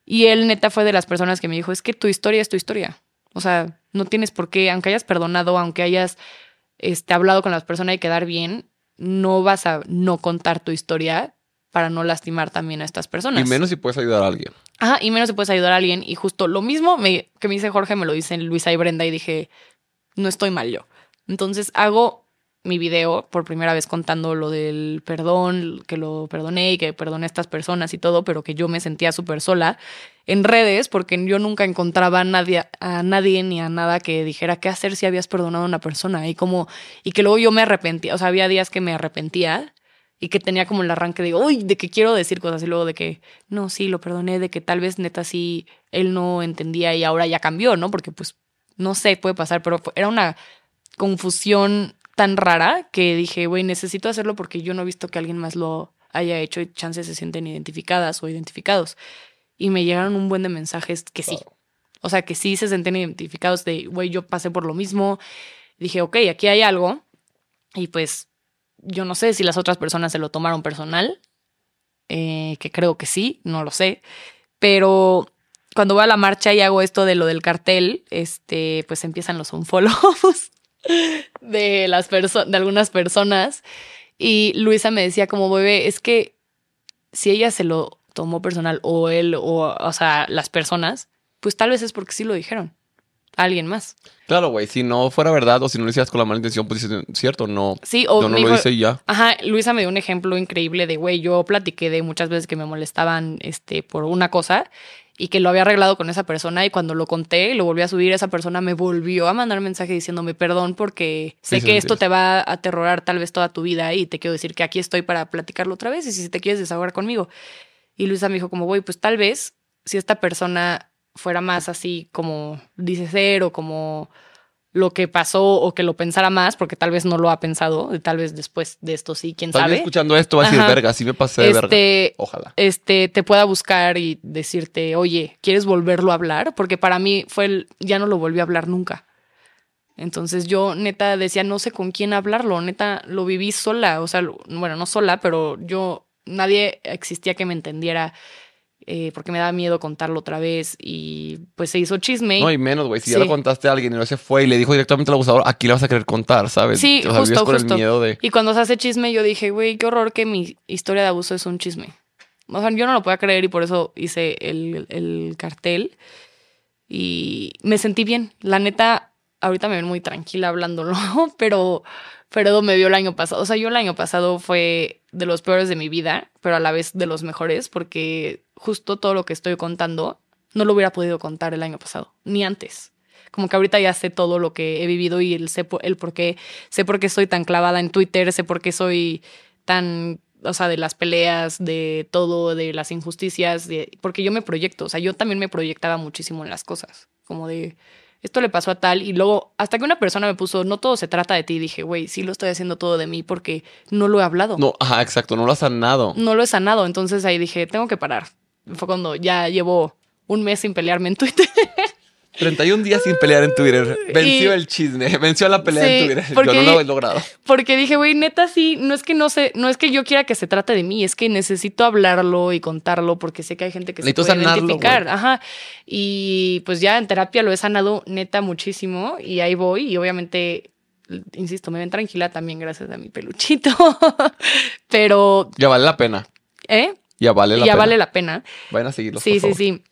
Y él neta fue de las personas que me dijo, es que tu historia es tu historia. O sea, no tienes por qué, aunque hayas perdonado, aunque hayas este, hablado con las personas y quedar bien, no vas a no contar tu historia para no lastimar también a estas personas. Y menos si puedes ayudar a alguien. Ajá, y menos si puedes ayudar a alguien. Y justo lo mismo me- que me dice Jorge, me lo dicen Luisa y Brenda, y dije, no estoy mal yo. Entonces hago mi video por primera vez contando lo del perdón, que lo perdoné y que perdoné a estas personas y todo, pero que yo me sentía súper sola en redes porque yo nunca encontraba a nadie, a nadie ni a nada que dijera qué hacer si habías perdonado a una persona y como y que luego yo me arrepentía, o sea, había días que me arrepentía y que tenía como el arranque de, uy, de que quiero decir cosas y luego de que, no, sí, lo perdoné, de que tal vez neta sí, él no entendía y ahora ya cambió, ¿no? Porque pues, no sé, puede pasar, pero era una confusión tan rara que dije, güey, necesito hacerlo porque yo no he visto que alguien más lo haya hecho y chances se sienten identificadas o identificados. Y me llegaron un buen de mensajes que sí. O sea, que sí se sienten identificados de, güey, yo pasé por lo mismo. Dije, ok, aquí hay algo. Y pues yo no sé si las otras personas se lo tomaron personal, eh, que creo que sí, no lo sé. Pero cuando voy a la marcha y hago esto de lo del cartel, este, pues empiezan los unfollows de las de algunas personas. Y Luisa me decía como bebé, es que si ella se lo tomó personal o él o, o sea, las personas, pues tal vez es porque sí lo dijeron alguien más. Claro, güey, si no fuera verdad o si no lo hicieras con la mala intención, pues dices, cierto, no. Sí, o yo no lo hice y ya. Ajá, Luisa me dio un ejemplo increíble de, güey, yo platiqué de muchas veces que me molestaban este, por una cosa y que lo había arreglado con esa persona y cuando lo conté y lo volví a subir, esa persona me volvió a mandar mensaje diciéndome perdón porque sé Sí, que esto te va a aterrorar tal vez toda tu vida y te quiero decir que aquí estoy para platicarlo otra vez y si te quieres desahogar conmigo. Y Luisa me dijo como, güey, pues tal vez si esta persona fuera más así como dice ser o como lo que pasó o que lo pensara más, porque tal vez no lo ha pensado, y tal vez después de esto sí, quién Tal vez sabe. escuchando esto va a decir, Ajá. verga, sí me pasé de verga. Este, Ojalá. este, te pueda buscar y decirte, oye, ¿quieres volverlo a hablar? Porque para mí fue el, ya no lo volví a hablar nunca. Entonces yo neta decía, no sé con quién hablarlo, neta lo viví sola, o sea, lo- bueno, no sola, pero yo, nadie existía que me entendiera eh, porque me daba miedo contarlo otra vez y pues se hizo chisme. No, y menos, güey. Si ya lo contaste a alguien y no se fue y le dijo directamente al abusador, aquí le vas a querer contar, ¿sabes? Sí, o sea, vives justo, justo. el miedo de. Y cuando se hace chisme, yo dije, güey, qué horror que mi historia de abuso es un chisme. O sea, yo no lo podía creer y por eso hice el, el cartel. Y me sentí bien. La neta, ahorita me ven muy tranquila hablándolo, pero Fredo me vio el año pasado. O sea, yo el año pasado fue de los peores de mi vida, pero a la vez de los mejores, porque justo todo lo que estoy contando no lo hubiera podido contar el año pasado, ni antes. Como que ahorita ya sé todo lo que he vivido y el, sé po- el por qué, sé por qué estoy tan clavada en Twitter, sé por qué soy tan, o sea, de las peleas, de todo, de las injusticias, de, porque yo me proyecto, o sea, yo también me proyectaba muchísimo en las cosas, como de, esto le pasó a tal, y luego, hasta que una persona me puso, no todo se trata de ti, dije, güey, sí lo estoy haciendo todo de mí porque no lo he hablado. No, ajá, exacto, no lo has sanado. No lo he sanado, entonces ahí dije, tengo que parar. Fue cuando ya llevo un mes sin pelearme en Twitter. 31 días sin pelear en Twitter. Venció Y- el chisme, venció la pelea en Sí, Twitter. porque- Yo no lo he logrado. Porque dije, güey, neta, sí, no es que no sé, no es que yo quiera que se trate de mí, es que necesito hablarlo y contarlo porque sé que hay gente que se Necesito puede sanarlo, identificar. güey. Ajá. Y pues ya en terapia lo he sanado neta muchísimo y ahí voy y obviamente, insisto, me ven tranquila también gracias a mi peluchito. Pero, Ya vale la pena. ¿eh? Ya vale la ya pena. vale la pena. Vayan a seguirlos, Sí, por sí, favor. sí.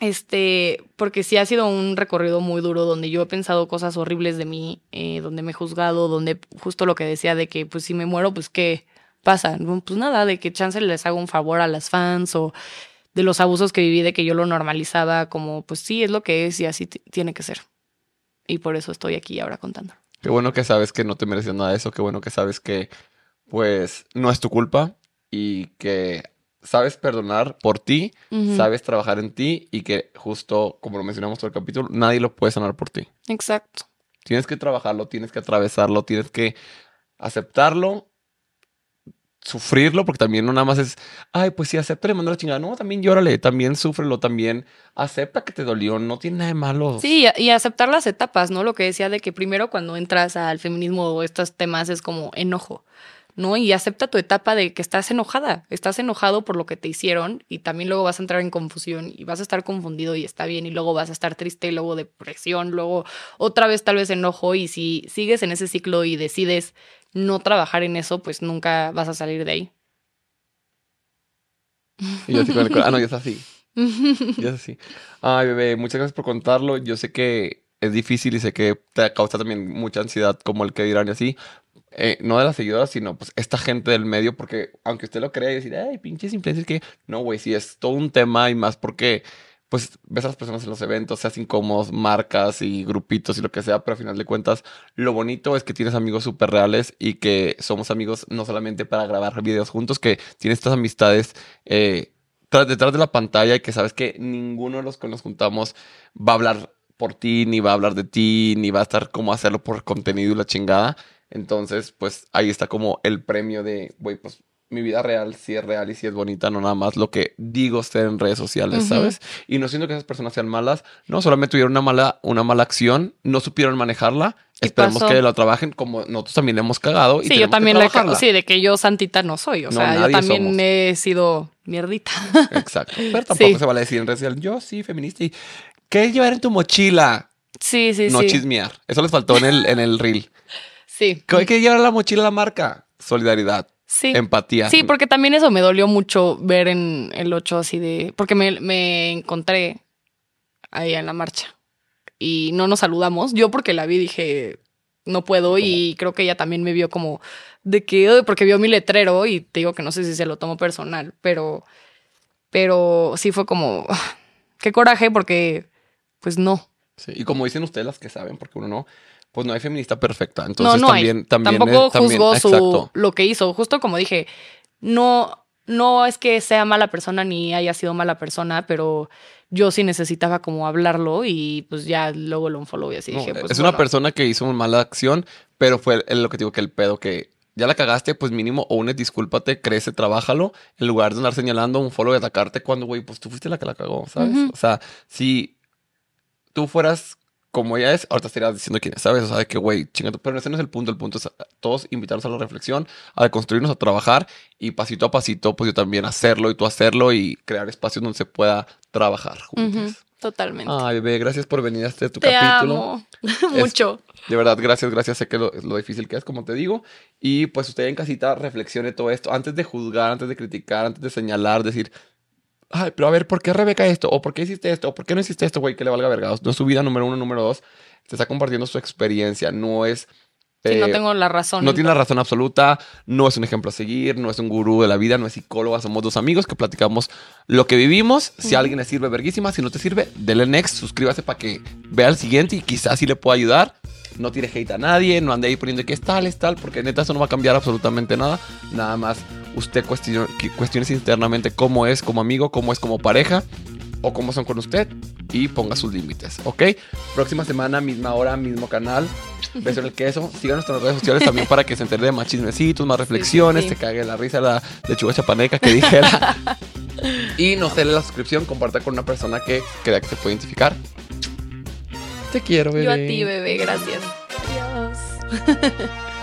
Este, porque sí ha sido un recorrido muy duro donde yo he pensado cosas horribles de mí, eh, donde me he juzgado, donde justo lo que decía de que pues si me muero, pues qué pasa. Pues nada, de que chance les hago un favor a las fans o de los abusos que viví, de que yo lo normalizaba como pues sí, es lo que es y así tiene que ser. Y por eso estoy aquí ahora contando. Qué bueno que sabes que no te mereces nada de eso. Qué bueno que sabes que, pues, no es tu culpa y que sabes perdonar por ti, sabes trabajar en ti y que justo, como lo mencionamos todo el capítulo, nadie lo puede sanar por ti. Exacto. Tienes que trabajarlo, tienes que atravesarlo, tienes que aceptarlo, sufrirlo, porque también no nada más es, ay, pues sí, acepta, le mando la chingada. No, también llórale, también súfrelo, también acepta que te dolió, no tiene nada de malo. Sí, y aceptar las etapas, ¿no? Lo que decía de que primero cuando entras al feminismo o estos temas es como enojo, ¿no? Y acepta tu etapa de que estás enojada, estás enojado por lo que te hicieron y también luego vas a entrar en confusión y vas a estar confundido y está bien y luego vas a estar triste y luego depresión, luego otra vez tal vez enojo y si sigues en ese ciclo y decides no trabajar en eso, pues nunca vas a salir de ahí. Y yo así con el cora- Ah, no, ya es así. Ya es así. Ay, bebé, muchas gracias por contarlo. Yo sé que es difícil y sé que te causa también mucha ansiedad como el que dirán y así. Eh, no de las seguidoras, sino pues esta gente del medio, porque aunque usted lo crea y decir, ay, pinches influencers que no, güey, sí es todo un tema y más porque pues ves a las personas en los eventos, se hacen incómodos, marcas y grupitos y lo que sea, pero al final de cuentas lo bonito es que tienes amigos súper reales y que somos amigos no solamente para grabar videos juntos, que tienes estas amistades eh, detrás de la pantalla y que sabes que ninguno de los que nos juntamos va a hablar por ti, ni va a hablar de ti, ni va a estar como hacerlo por contenido y la chingada. Entonces, pues ahí está como el premio de, güey, pues mi vida real sí es real y sí es bonita, no nada más lo que digo ser en redes sociales. ¿sabes? Y no siento que esas personas sean malas, no, solamente tuvieron una mala, una mala acción, no supieron manejarla, esperemos pasó. que la trabajen como nosotros también le hemos cagado. Y Sí, yo también la trabajarla. sí, de que yo santita no soy, o No, sea, yo también somos. he sido mierdita. Exacto. Pero tampoco Sí. se vale decir en redes sociales, yo sí, feminista. Y, ¿Qué llevar en tu mochila? Sí, sí, no sí. chismear. Eso les faltó en el, en el reel. Sí. ¿Qué hay que llevar la mochila a la marca? Solidaridad, Sí. empatía. Sí, porque también eso me dolió mucho ver en el 8 así de. Porque me, me encontré ahí en la marcha y no nos saludamos. Yo, porque la vi, dije no puedo y creo que ella también me vio como de que. Porque vio mi letrero y te digo que no sé si se lo tomó personal, pero. Pero sí fue como. "Ah, Qué coraje, porque. Pues no. Sí, Y como dicen ustedes las que saben, porque uno no, pues no hay feminista perfecta. Entonces no, no también, hay. también, Tampoco es- también- su, lo que hizo. Justo como dije, no, no es que sea mala persona ni haya sido mala persona, pero yo sí necesitaba como hablarlo y pues ya luego lo unfollow y así No, dije, pues es una persona que hizo una mala acción, pero fue el- lo que digo que el pedo que ya la cagaste, pues mínimo o une, discúlpate, crece, trabájalo, en lugar de andar señalando un follow y atacarte cuando, güey, pues tú fuiste la que la cagó, ¿sabes? O sea, si tú fueras como ella es, ahorita estarías diciendo quién es, ¿sabes? O sea, de que, güey, chingado, pero ese no es el punto, el punto es todos invitarnos a la reflexión, a construirnos, a trabajar y pasito a pasito, pues yo también hacerlo y tú hacerlo y crear espacios donde se pueda trabajar juntos. Ujú, totalmente. Ay, bebé, gracias por venir a este tu Te capítulo. amo mucho. De verdad, gracias, gracias. Sé que lo, lo difícil que es, como te digo. Y pues usted en casita reflexione todo esto antes de juzgar, antes de criticar, antes de señalar, decir, ay, pero a ver, ¿por qué Rebeca esto? ¿O por qué hiciste esto? ¿O por qué no hiciste esto, güey? Que le valga vergados. No es su vida número uno, número dos. Te está compartiendo su experiencia. No es Sí, no Eh, tengo la razón. No en tiene la razón absoluta, no es un ejemplo a seguir, no es un gurú de la vida, no es psicóloga, somos dos amigos que platicamos lo que vivimos. Si a alguien le sirve, verguísima. Si no te sirve, dele next, suscríbase para que vea el siguiente y quizás sí le pueda ayudar. No tire hate a nadie, no ande ahí poniendo que es tal, es tal, porque neta eso no va a cambiar absolutamente nada. Nada más usted cuestione, cuestiónese internamente cómo es como amigo, cómo es como pareja o cómo son con usted y ponga sus límites, ¿ok? Próxima semana, misma hora, mismo canal. Beso en el queso. Sigan nuestras redes sociales también para que se entere de más chismecitos, más reflexiones, sí. se cague la risa la lechuga chapaneca que dijera. y no se le la suscripción, comparta con una persona que crea que se puede identificar. Te quiero, bebé. Yo a ti, bebé, gracias. Adiós.